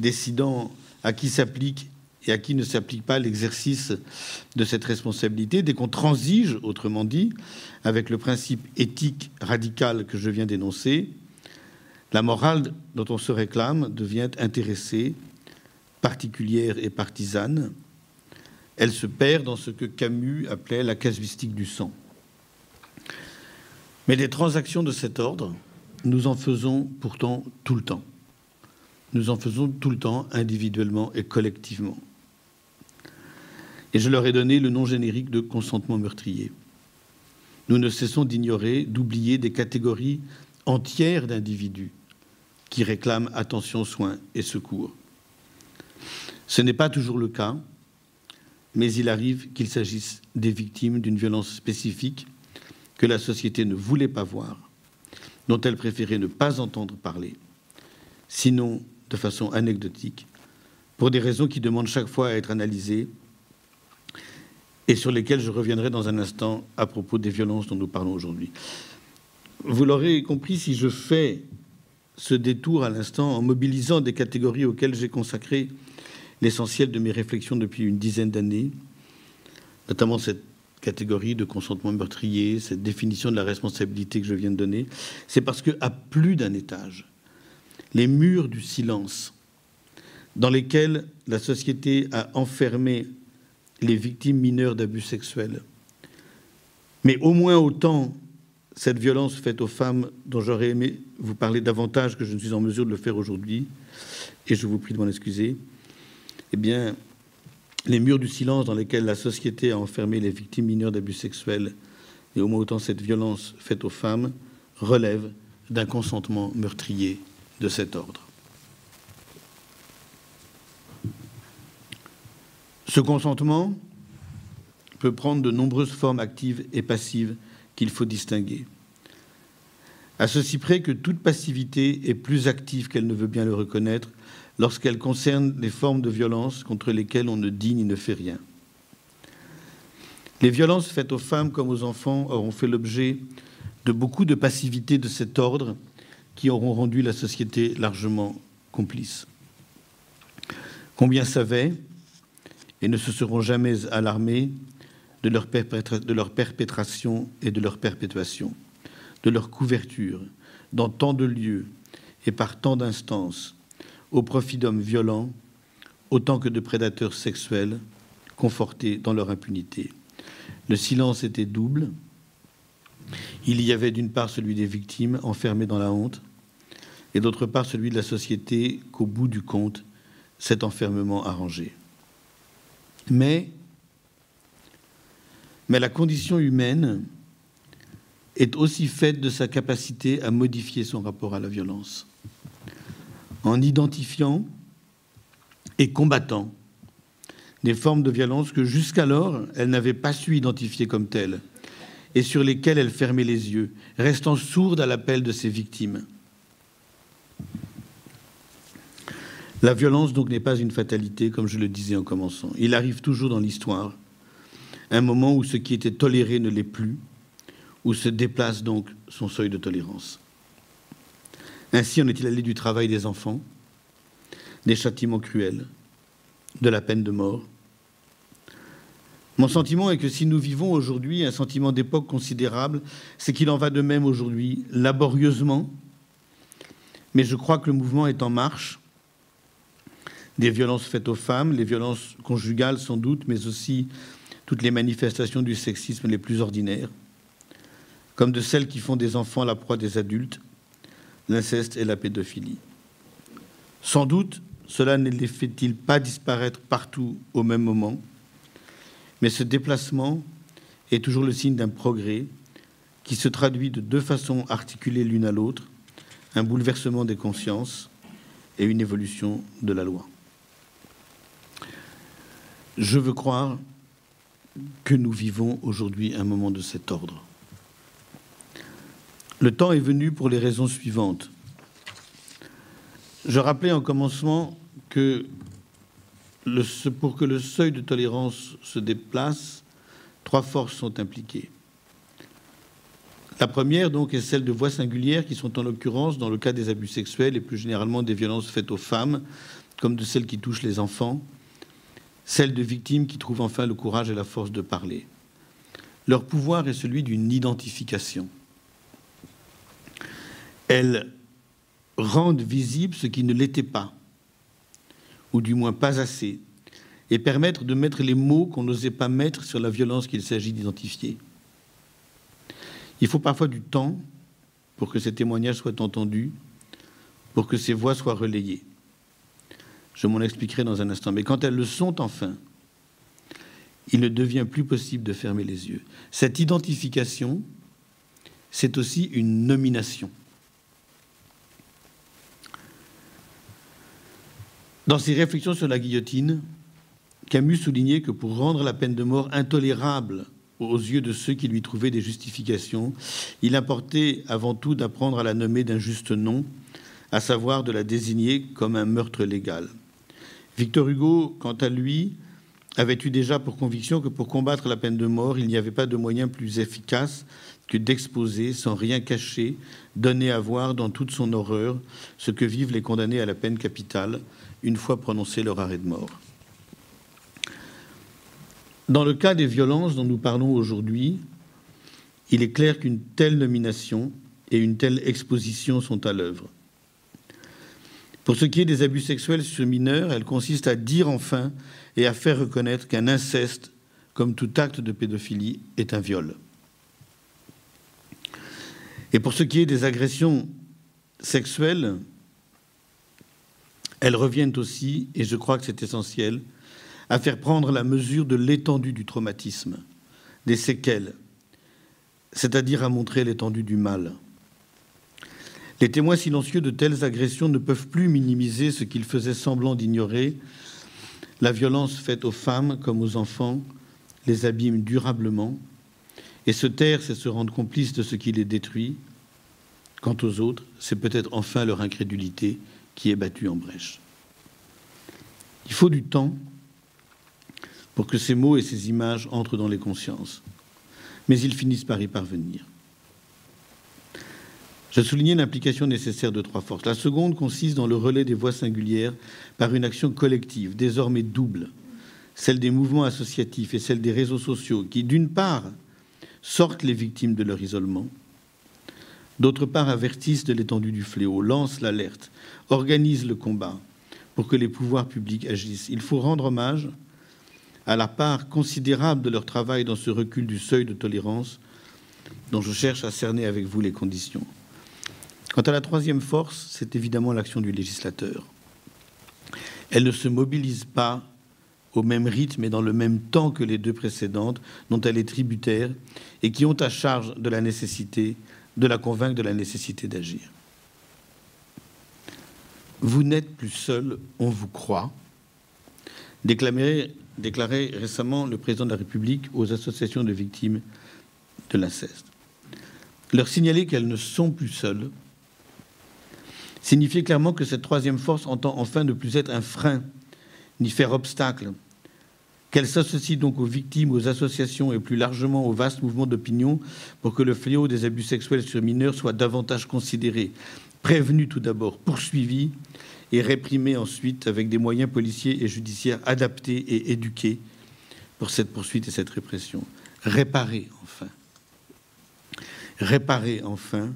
décidant à qui s'applique et à qui ne s'applique pas l'exercice de cette responsabilité, dès qu'on transige, autrement dit, avec le principe éthique radical que je viens d'énoncer, la morale dont on se réclame devient intéressée, particulière et partisane. Elle se perd dans ce que Camus appelait la casuistique du sang. Mais des transactions de cet ordre, nous en faisons pourtant tout le temps. Nous en faisons tout le temps, individuellement et collectivement et je leur ai donné le nom générique de consentement meurtrier. Nous ne cessons d'ignorer, d'oublier des catégories entières d'individus qui réclament attention, soins et secours. Ce n'est pas toujours le cas, mais il arrive qu'il s'agisse des victimes d'une violence spécifique que la société ne voulait pas voir, dont elle préférait ne pas entendre parler, sinon de façon anecdotique, pour des raisons qui demandent chaque fois à être analysées et sur lesquels je reviendrai dans un instant à propos des violences dont nous parlons aujourd'hui. Vous l'aurez compris, si je fais ce détour à l'instant en mobilisant des catégories auxquelles j'ai consacré l'essentiel de mes réflexions depuis une dizaine d'années, notamment cette catégorie de consentement meurtrier, cette définition de la responsabilité que je viens de donner, c'est parce que à plus d'un étage, les murs du silence dans lesquels la société a enfermé les victimes mineures d'abus sexuels. Mais au moins autant cette violence faite aux femmes dont j'aurais aimé vous parler davantage que je ne suis en mesure de le faire aujourd'hui, et je vous prie de m'en excuser, eh bien, les murs du silence dans lesquels la société a enfermé les victimes mineures d'abus sexuels, et au moins autant cette violence faite aux femmes, relèvent d'un consentement meurtrier de cet ordre. Ce consentement peut prendre de nombreuses formes actives et passives qu'il faut distinguer. à ceci près que toute passivité est plus active qu'elle ne veut bien le reconnaître lorsqu'elle concerne les formes de violence contre lesquelles on ne dit ni ne fait rien. Les violences faites aux femmes comme aux enfants auront fait l'objet de beaucoup de passivité de cet ordre qui auront rendu la société largement complice. Combien savaient et ne se seront jamais alarmés de leur, perpétration et de leur perpétuation, de leur couverture dans tant de lieux et par tant d'instances, au profit d'hommes violents autant que de prédateurs sexuels confortés dans leur impunité. Le silence était double. Il y avait d'une part celui des victimes enfermées dans la honte, et d'autre part celui de la société qu'au bout du compte, cet enfermement arrangé. Mais, la condition humaine est aussi faite de sa capacité à modifier son rapport à la violence. En identifiant et combattant des formes de violence que jusqu'alors elle n'avait pas su identifier comme telles et sur lesquelles elle fermait les yeux, restant sourde à l'appel de ses victimes. La violence donc n'est pas une fatalité, comme je le disais en commençant. Il arrive toujours dans l'histoire un moment où ce qui était toléré ne l'est plus, où se déplace donc son seuil de tolérance. Ainsi en est-il allé du travail des enfants, des châtiments cruels, de la peine de mort. Mon sentiment est que si nous vivons aujourd'hui un sentiment d'époque considérable, c'est qu'il en va de même aujourd'hui, laborieusement, mais je crois que le mouvement est en marche. Des violences faites aux femmes, les violences conjugales sans doute, mais aussi toutes les manifestations du sexisme les plus ordinaires, comme de celles qui font des enfants la proie des adultes, l'inceste et la pédophilie. Sans doute, cela ne les fait-il pas disparaître partout au même moment, mais ce déplacement est toujours le signe d'un progrès qui se traduit de deux façons articulées l'une à l'autre, un bouleversement des consciences et une évolution de la loi. Je veux croire que nous vivons aujourd'hui un moment de cet ordre. Le temps est venu pour les raisons suivantes. Je rappelais en commencement que pour que le seuil de tolérance se déplace, trois forces sont impliquées. La première, donc, est celle de voix singulières qui sont en l'occurrence, dans le cas des abus sexuels et plus généralement des violences faites aux femmes, comme de celles qui touchent les enfants, celles de victimes qui trouvent enfin le courage et la force de parler. Leur pouvoir est celui d'une identification. Elles rendent visible ce qui ne l'était pas, ou du moins pas assez, et permettre de mettre les mots qu'on n'osait pas mettre sur la violence qu'il s'agit d'identifier. Il faut parfois du temps pour que ces témoignages soient entendus, pour que ces voix soient relayées. Je m'en expliquerai dans un instant. Mais quand elles le sont enfin, il ne devient plus possible de fermer les yeux. Cette identification, c'est aussi une nomination. Dans ses réflexions sur la guillotine, Camus soulignait que pour rendre la peine de mort intolérable aux yeux de ceux qui lui trouvaient des justifications, il importait avant tout d'apprendre à la nommer d'un juste nom, à savoir de la désigner comme un meurtre légal. Victor Hugo, quant à lui, avait eu déjà pour conviction que pour combattre la peine de mort, il n'y avait pas de moyen plus efficace que d'exposer, sans rien cacher, donner à voir dans toute son horreur ce que vivent les condamnés à la peine capitale une fois prononcé leur arrêt de mort. Dans le cas des violences dont nous parlons aujourd'hui, il est clair qu'une telle nomination et une telle exposition sont à l'œuvre. Pour ce qui est des abus sexuels sur mineurs, elle consiste à dire enfin et à faire reconnaître qu'un inceste, comme tout acte de pédophilie, est un viol. Et pour ce qui est des agressions sexuelles, elles reviennent aussi, et je crois que c'est essentiel, à faire prendre la mesure de l'étendue du traumatisme, des séquelles, c'est-à-dire à montrer l'étendue du mal. Les témoins silencieux de telles agressions ne peuvent plus minimiser ce qu'ils faisaient semblant d'ignorer. La violence faite aux femmes comme aux enfants les abîme durablement, et se taire, c'est se rendre complice de ce qui les détruit. Quant aux autres, c'est peut-être enfin leur incrédulité qui est battue en brèche. Il faut du temps pour que ces mots et ces images entrent dans les consciences, mais ils finissent par y parvenir. Je soulignais l'implication nécessaire de trois forces. La seconde consiste dans le relais des voix singulières par une action collective, désormais double, celle des mouvements associatifs et celle des réseaux sociaux, qui, d'une part, sortent les victimes de leur isolement, d'autre part, avertissent de l'étendue du fléau, lancent l'alerte, organisent le combat pour que les pouvoirs publics agissent. Il faut rendre hommage à la part considérable de leur travail dans ce recul du seuil de tolérance dont je cherche à cerner avec vous les conditions. Quant à la troisième force, c'est évidemment l'action du législateur. Elle ne se mobilise pas au même rythme et dans le même temps que les deux précédentes, dont elle est tributaire, et qui ont à charge de la nécessité, de la convaincre de la nécessité d'agir. Vous n'êtes plus seul, on vous croit, déclaré récemment le président de la République aux associations de victimes de l'inceste. Leur signaler qu'elles ne sont plus seules signifiait clairement que cette troisième force entend enfin ne plus être un frein ni faire obstacle, qu'elle s'associe donc aux victimes, aux associations et plus largement aux vastes mouvements d'opinion pour que le fléau des abus sexuels sur mineurs soit davantage considéré, prévenu tout d'abord, poursuivi et réprimé ensuite avec des moyens policiers et judiciaires adaptés et éduqués pour cette poursuite et cette répression. Réparer enfin. Réparer enfin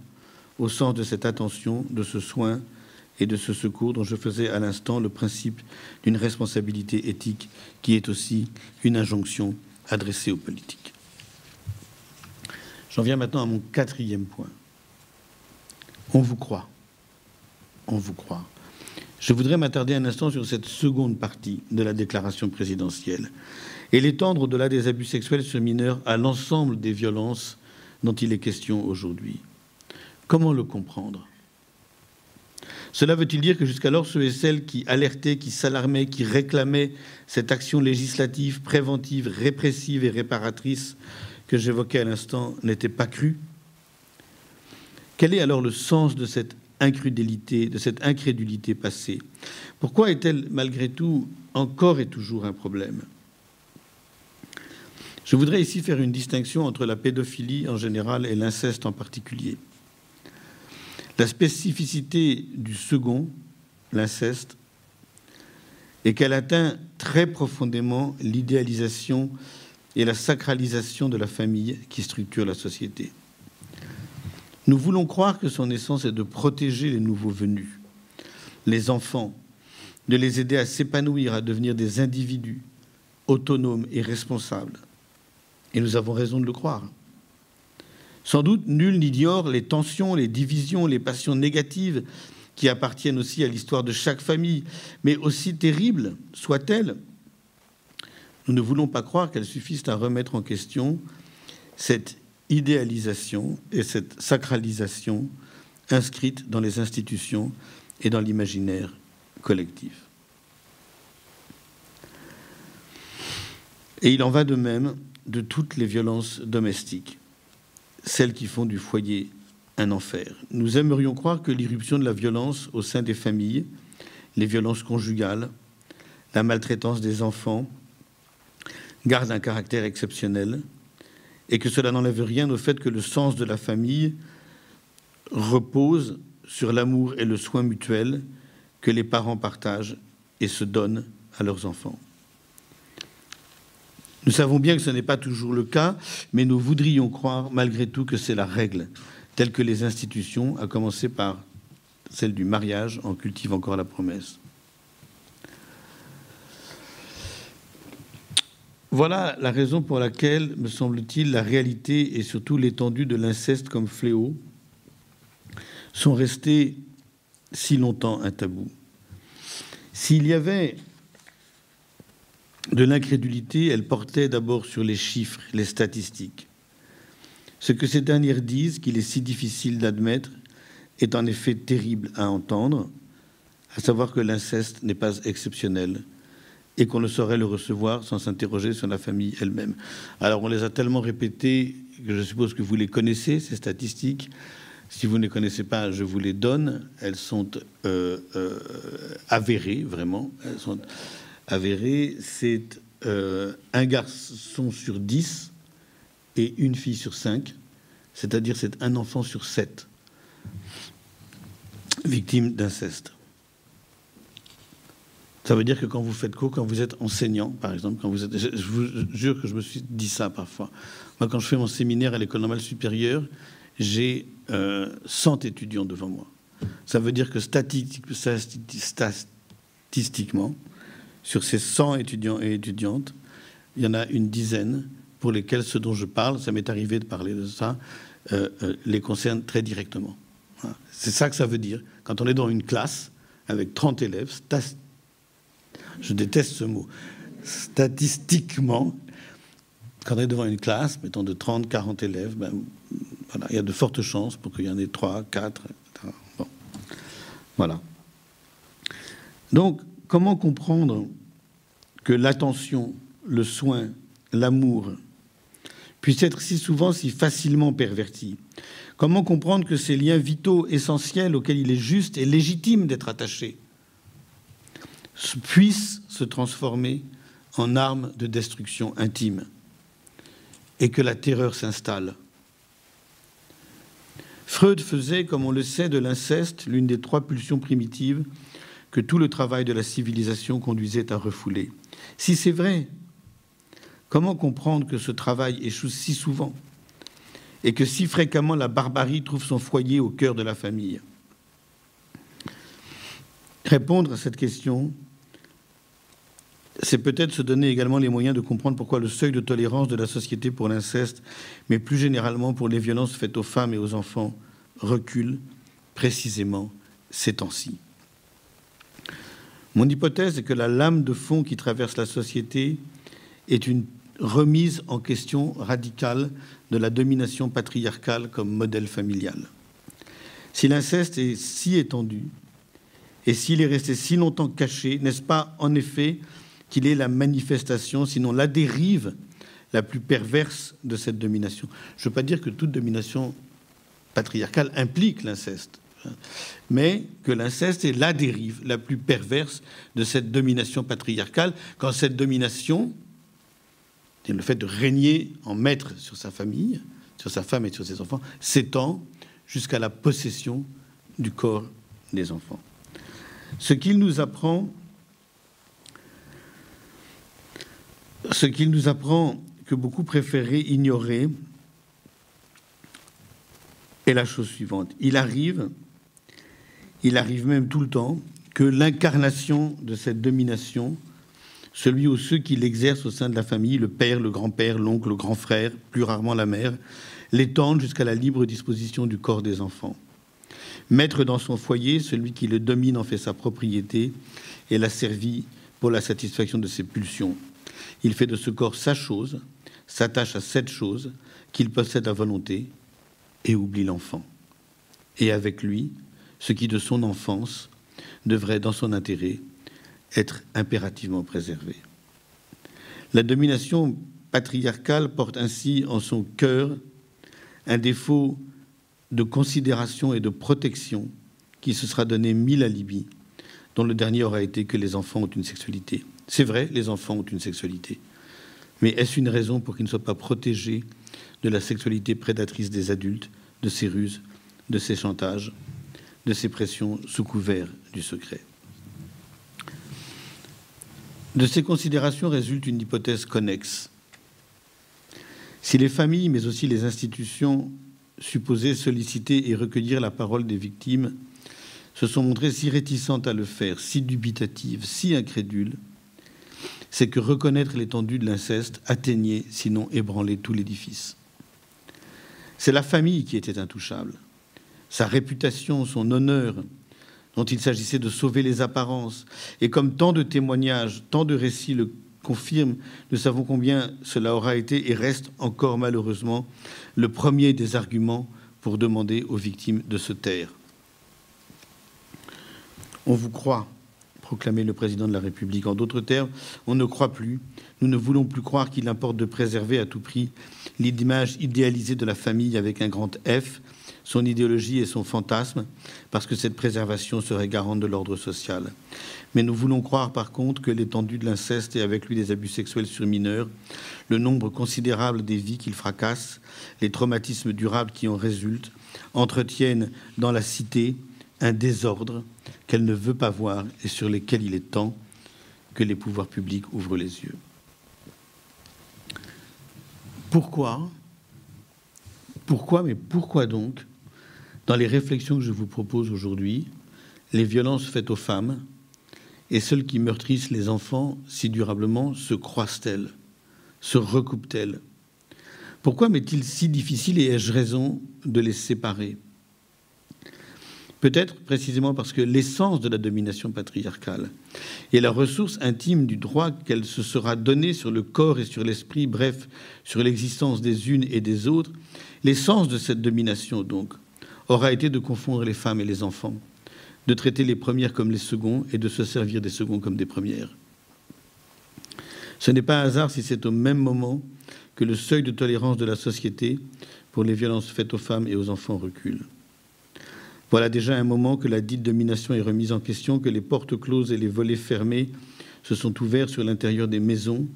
au sens de cette attention, de ce soin et de ce secours dont je faisais à l'instant le principe d'une responsabilité éthique qui est aussi une injonction adressée aux politiques. J'en viens maintenant à mon quatrième point. On vous croit. On vous croit. Je voudrais m'attarder un instant sur cette seconde partie de la déclaration présidentielle et l'étendre au-delà des abus sexuels sur mineurs à l'ensemble des violences dont il est question aujourd'hui. Comment le comprendre? Cela veut-il dire que jusqu'alors ceux et celles qui alertaient, qui s'alarmaient, qui réclamaient cette action législative, préventive, répressive et réparatrice que j'évoquais à l'instant n'étaient pas crus Quel est alors le sens de cette incrédulité, de cette incrédulité passée? Pourquoi est-elle malgré tout encore et toujours un problème? Je voudrais ici faire une distinction entre la pédophilie en général et l'inceste en particulier. La spécificité du second, l'inceste, est qu'elle atteint très profondément l'idéalisation et la sacralisation de la famille qui structure la société. Nous voulons croire que son essence est de protéger les nouveaux venus, les enfants, de les aider à s'épanouir, à devenir des individus autonomes et responsables. Et nous avons raison de le croire. Sans doute, nul n'ignore les tensions, les divisions, les passions négatives qui appartiennent aussi à l'histoire de chaque famille, mais aussi terribles soient-elles, nous ne voulons pas croire qu'elles suffisent à remettre en question cette idéalisation et cette sacralisation inscrite dans les institutions et dans l'imaginaire collectif. Et il en va de même de toutes les violences domestiques celles qui font du foyer un enfer. Nous aimerions croire que l'irruption de la violence au sein des familles, les violences conjugales, la maltraitance des enfants, garde un caractère exceptionnel et que cela n'enlève rien au fait que le sens de la famille repose sur l'amour et le soin mutuel que les parents partagent et se donnent à leurs enfants. Nous savons bien que ce n'est pas toujours le cas, mais nous voudrions croire malgré tout que c'est la règle, telle que les institutions, à commencer par celle du mariage, en cultivent encore la promesse. Voilà la raison pour laquelle, me semble-t-il, la réalité et surtout l'étendue de l'inceste comme fléau sont restés si longtemps un tabou. S'il y avait de l'incrédulité, elle portait d'abord sur les chiffres, les statistiques. Ce que ces dernières disent, qu'il est si difficile d'admettre, est en effet terrible à entendre, à savoir que l'inceste n'est pas exceptionnel et qu'on ne saurait le recevoir sans s'interroger sur la famille elle-même. Alors on les a tellement répétées que je suppose que vous les connaissez, ces statistiques. Si vous ne les connaissez pas, je vous les donne. Elles sont euh, euh, avérées, vraiment. Elles sont avérées. C'est euh, un garçon sur dix et une fille sur cinq. C'est-à-dire c'est un enfant sur sept victime d'inceste. Ça veut dire que quand vous faites cours, quand vous êtes enseignant, par exemple, quand vous êtes, je, vous jure que je me suis dit ça parfois. Moi, quand je fais mon séminaire à l'école normale supérieure, j'ai 100 euh, étudiants devant moi. Ça veut dire que statistiquement, sur ces 100 étudiants et étudiantes, il y en a une dizaine pour lesquels ce dont je parle, ça m'est arrivé de parler de ça, euh, euh, les concerne très directement. C'est ça que ça veut dire. Quand on est dans une classe avec 30 élèves, je déteste ce mot, statistiquement, quand on est devant une classe, mettons de 30, 40 élèves, ben, il y a de fortes chances pour qu'il y en ait 3, 4, etc. Bon. Voilà. Donc, comment comprendre que l'attention, le soin, l'amour puissent être si souvent si facilement pervertis? Comment comprendre que ces liens vitaux essentiels auxquels il est juste et légitime d'être attaché puissent se transformer en armes de destruction intime et que la terreur s'installe? Freud faisait, comme on le sait, de l'inceste l'une des trois pulsions primitives que tout le travail de la civilisation conduisait à refouler. Si c'est vrai, comment comprendre que ce travail échoue si souvent et que si fréquemment la barbarie trouve son foyer au cœur de la famille? Répondre à cette question c'est peut-être se donner également les moyens de comprendre pourquoi le seuil de tolérance de la société pour l'inceste, mais plus généralement pour les violences faites aux femmes et aux enfants, recule précisément ces temps-ci. Mon hypothèse est que la lame de fond qui traverse la société est une remise en question radicale de la domination patriarcale comme modèle familial. Si l'inceste est si étendu et s'il est resté si longtemps caché, n'est-ce pas en effet qu'il est la manifestation, sinon la dérive la plus perverse de cette domination? Je ne veux pas dire que toute domination patriarcale implique l'inceste, mais que l'inceste est la dérive la plus perverse de cette domination patriarcale, quand cette domination, le fait de régner en maître sur sa famille, sur sa femme et sur ses enfants, s'étend jusqu'à la possession du corps des enfants. Ce qu'il nous apprend ce qu'il nous apprend que beaucoup préféraient ignorer est la chose suivante. Il arrive, il arrive même tout le temps, que l'incarnation de cette domination, celui ou ceux qui l'exercent au sein de la famille, le père, le grand-père, l'oncle, le grand frère, plus rarement la mère, l'étendent jusqu'à la libre disposition du corps des enfants. Maître dans son foyer, celui qui le domine en fait sa propriété et l'a servi pour la satisfaction de ses pulsions. Il fait de ce corps sa chose, s'attache à cette chose qu'il possède à volonté et oublie l'enfant. Et avec lui, ce qui de son enfance devrait, dans son intérêt, être impérativement préservé. La domination patriarcale porte ainsi en son cœur un défaut de considération et de protection qui se sera donné mille alibis, dont le dernier aura été que les enfants ont une sexualité. C'est vrai, les enfants ont une sexualité. Mais est-ce une raison pour qu'ils ne soient pas protégés de la sexualité prédatrice des adultes, de ces ruses, de ces chantages, de ces pressions sous couvert du secret De ces considérations résulte une hypothèse connexe. Si les familles, mais aussi les institutions supposées solliciter et recueillir la parole des victimes se sont montrées si réticentes à le faire, si dubitatives, si incrédules, c'est que reconnaître l'étendue de l'inceste atteignait, sinon ébranlait tout l'édifice. C'est la famille qui était intouchable. Sa réputation, son honneur, dont il s'agissait de sauver les apparences. Et comme tant de témoignages, tant de récits le confirment, nous savons combien cela aura été et reste encore malheureusement le premier des arguments pour demander aux victimes de se taire. On vous croit, proclamait le président de la République. En d'autres termes, on ne croit plus, nous ne voulons plus croire qu'il importe de préserver à tout prix l'image idéalisée de la famille avec un grand F, son idéologie et son fantasme, parce que cette préservation serait garante de l'ordre social. Mais nous voulons croire par contre que l'étendue de l'inceste et avec lui des abus sexuels sur mineurs, le nombre considérable des vies qu'il fracasse, les traumatismes durables qui en résultent, entretiennent dans la cité un désordre qu'elle ne veut pas voir et sur lesquels il est temps que les pouvoirs publics ouvrent les yeux. Pourquoi? Pourquoi, mais pourquoi donc, dans les réflexions que je vous propose aujourd'hui, les violences faites aux femmes et celles qui meurtrissent les enfants si durablement se croisent-elles, se recoupent-elles? Pourquoi m'est-il si difficile et ai-je raison de les séparer? Peut-être précisément parce que l'essence de la domination patriarcale et la ressource intime du droit qu'elle se sera donnée sur le corps et sur l'esprit, bref, sur l'existence des unes et des autres, l'essence de cette domination, donc, aura été de confondre les femmes et les enfants, de traiter les premières comme les seconds et de se servir des seconds comme des premières. Ce n'est pas un hasard si c'est au même moment que le seuil de tolérance de la société pour les violences faites aux femmes et aux enfants recule. Voilà déjà un moment que la dite domination est remise en question, que les portes closes et les volets fermés se sont ouverts sur l'intérieur des maisons,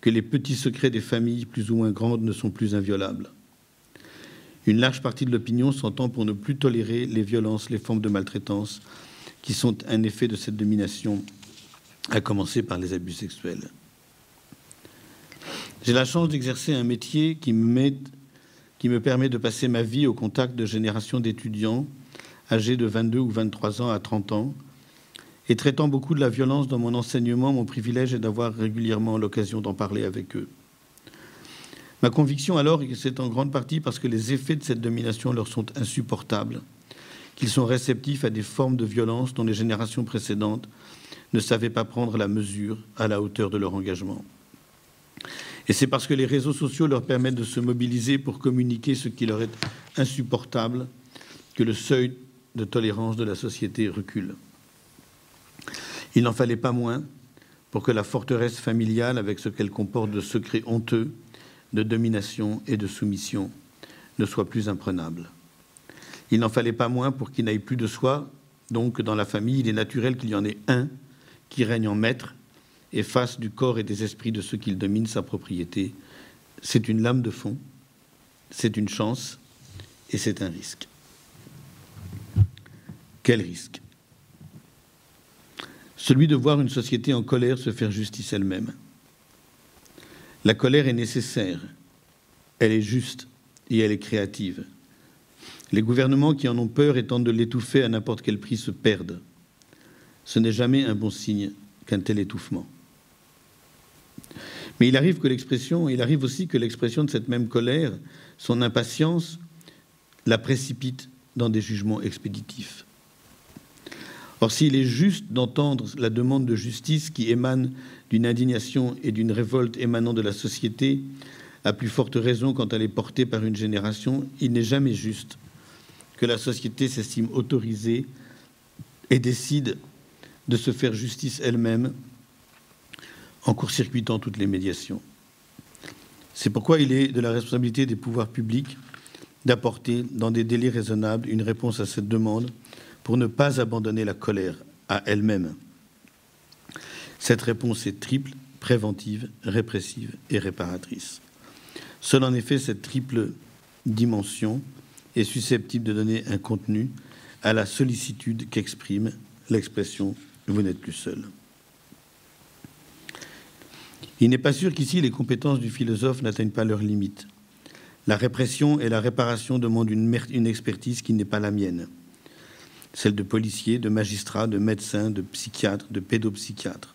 que les petits secrets des familles plus ou moins grandes ne sont plus inviolables. Une large partie de l'opinion s'entend pour ne plus tolérer les violences, les formes de maltraitance qui sont un effet de cette domination, à commencer par les abus sexuels. J'ai la chance d'exercer un métier qui me, permet de passer ma vie au contact de générations d'étudiants âgés de 22 ou 23 ans à 30 ans, et traitant beaucoup de la violence dans mon enseignement, mon privilège est d'avoir régulièrement l'occasion d'en parler avec eux. Ma conviction alors est que c'est en grande partie parce que les effets de cette domination leur sont insupportables, qu'ils sont réceptifs à des formes de violence dont les générations précédentes ne savaient pas prendre la mesure à la hauteur de leur engagement. Et c'est parce que les réseaux sociaux leur permettent de se mobiliser pour communiquer ce qui leur est insupportable que le seuil de tolérance de la société recule. Il n'en fallait pas moins pour que la forteresse familiale, avec ce qu'elle comporte de secrets honteux, de domination et de soumission, ne soit plus imprenable. Il n'en fallait pas moins pour qu'il n'aille plus de soi, donc dans la famille, il est naturel qu'il y en ait un qui règne en maître et fasse du corps et des esprits de ceux qu'il domine sa propriété. C'est une lame de fond, c'est une chance et c'est un risque. Quel risque? Celui de voir une société en colère se faire justice elle-même. La colère est nécessaire, elle est juste et elle est créative. Les gouvernements qui en ont peur et tentent de l'étouffer à n'importe quel prix se perdent. Ce n'est jamais un bon signe qu'un tel étouffement. Mais il arrive que l'expression, il arrive aussi que l'expression de cette même colère, son impatience, la précipite dans des jugements expéditifs. Or, s'il est juste d'entendre la demande de justice qui émane d'une indignation et d'une révolte émanant de la société, à plus forte raison quand elle est portée par une génération, il n'est jamais juste que la société s'estime autorisée et décide de se faire justice elle-même en court-circuitant toutes les médiations. C'est pourquoi il est de la responsabilité des pouvoirs publics d'apporter, dans des délais raisonnables, une réponse à cette demande pour ne pas abandonner la colère à elle-même. Cette réponse est triple, préventive, répressive et réparatrice. Seule en effet cette triple dimension est susceptible de donner un contenu à la sollicitude qu'exprime l'expression ⁇ Vous n'êtes plus seul ⁇ Il n'est pas sûr qu'ici les compétences du philosophe n'atteignent pas leurs limites. La répression et la réparation demandent une, une expertise qui n'est pas la mienne celle de policiers, de magistrats, de médecins, de psychiatres, de pédopsychiatres.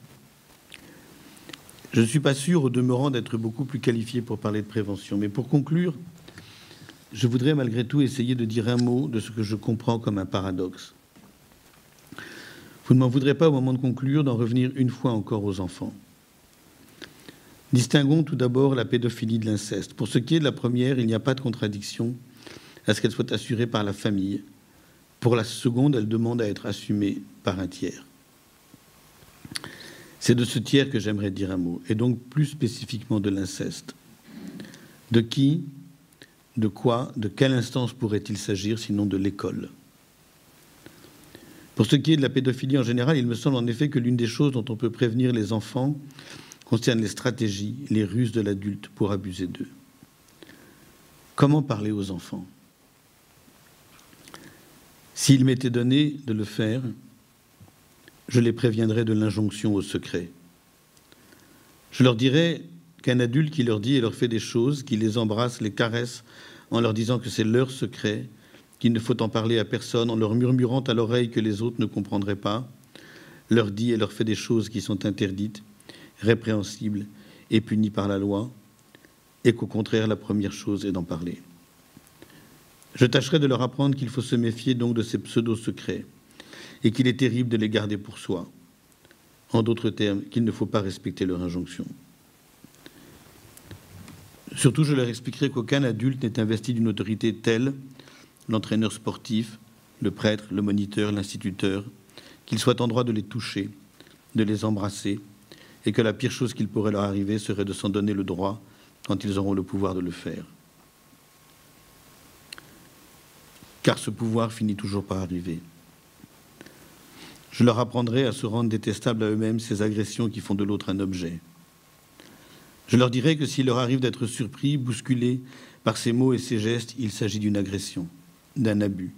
Je ne suis pas sûr, au demeurant, d'être beaucoup plus qualifié pour parler de prévention. Mais pour conclure, je voudrais malgré tout essayer de dire un mot de ce que je comprends comme un paradoxe. Vous ne m'en voudrez pas au moment de conclure d'en revenir une fois encore aux enfants. Distinguons tout d'abord la pédophilie de l'inceste. Pour ce qui est de la première, il n'y a pas de contradiction à ce qu'elle soit assurée par la famille, pour la seconde, elle demande à être assumée par un tiers. C'est de ce tiers que j'aimerais dire un mot, et donc plus spécifiquement de l'inceste. De qui de quoi, de quelle instance pourrait-il s'agir sinon de l'école? Pour ce qui est de la pédophilie en général, il me semble en effet que l'une des choses dont on peut prévenir les enfants concerne les stratégies, les ruses de l'adulte pour abuser d'eux. Comment parler aux enfants? S'il m'était donné de le faire, je les préviendrais de l'injonction au secret. Je leur dirais qu'un adulte qui leur dit et leur fait des choses, qui les embrasse, les caresse, en leur disant que c'est leur secret, qu'il ne faut en parler à personne, en leur murmurant à l'oreille que les autres ne comprendraient pas, leur dit et leur fait des choses qui sont interdites, répréhensibles et punies par la loi, et qu'au contraire, la première chose est d'en parler. Je tâcherai de leur apprendre qu'il faut se méfier donc de ces pseudo-secrets, et qu'il est terrible de les garder pour soi. En d'autres termes, qu'il ne faut pas respecter leur injonction. Surtout, je leur expliquerai qu'aucun adulte n'est investi d'une autorité telle, l'entraîneur sportif, le prêtre, le moniteur, l'instituteur, qu'il soit en droit de les toucher, de les embrasser, et que la pire chose qu'il pourrait leur arriver serait de s'en donner le droit quand ils auront le pouvoir de le faire. Car ce pouvoir finit toujours par arriver. Je leur apprendrai à se rendre détestables à eux-mêmes ces agressions qui font de l'autre un objet. Je leur dirai que s'il leur arrive d'être surpris, bousculés par ces mots et ces gestes, il s'agit d'une agression, d'un abus,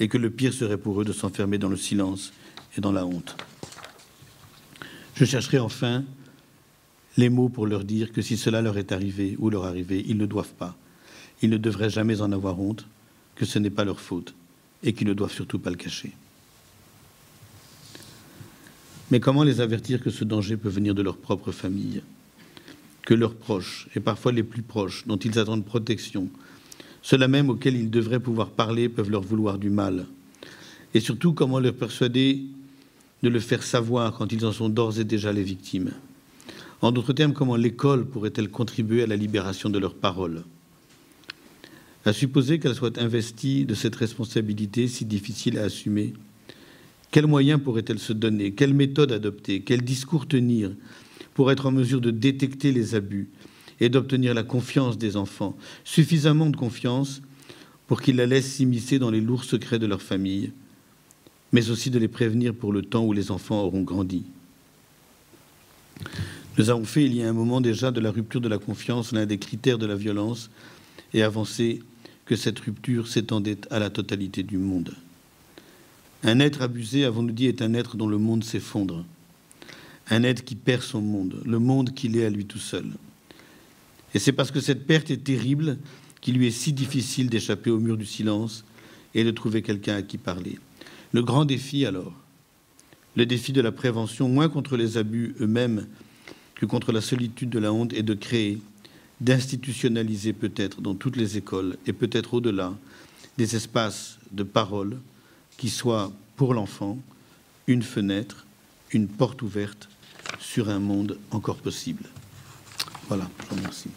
et que le pire serait pour eux de s'enfermer dans le silence et dans la honte. Je chercherai enfin les mots pour leur dire que si cela leur est arrivé ou leur arrivé, ils ne doivent pas, ils ne devraient jamais en avoir honte, que ce n'est pas leur faute et qu'ils ne doivent surtout pas le cacher. Mais comment les avertir que ce danger peut venir de leur propre famille, que leurs proches, et parfois les plus proches, dont ils attendent protection, ceux-là même auxquels ils devraient pouvoir parler, peuvent leur vouloir du mal? Et surtout, comment leur persuader de le faire savoir quand ils en sont d'ores et déjà les victimes? En d'autres termes, comment l'école pourrait-elle contribuer à la libération de leurs paroles? À supposer qu'elle soit investie de cette responsabilité si difficile à assumer, quels moyens pourrait-elle se donner? Quelle méthode adopter? Quel discours tenir pour être en mesure de détecter les abus et d'obtenir la confiance des enfants, suffisamment de confiance pour qu'ils la laissent s'immiscer dans les lourds secrets de leur famille, mais aussi de les prévenir pour le temps où les enfants auront grandi. Nous avons fait il y a un moment déjà de la rupture de la confiance l'un des critères de la violence et avancé que cette rupture s'étendait à la totalité du monde. Un être abusé, avons-nous dit, est un être dont le monde s'effondre, un être qui perd son monde, le monde qu'il est à lui tout seul. Et c'est parce que cette perte est terrible qu'il lui est si difficile d'échapper au mur du silence et de trouver quelqu'un à qui parler. Le grand défi alors, le défi de la prévention, moins contre les abus eux-mêmes que contre la solitude de la honte, est de créer, d'institutionnaliser peut-être dans toutes les écoles et peut-être au-delà des espaces de parole qui soient pour l'enfant une fenêtre, une porte ouverte sur un monde encore possible. Voilà, je vous remercie.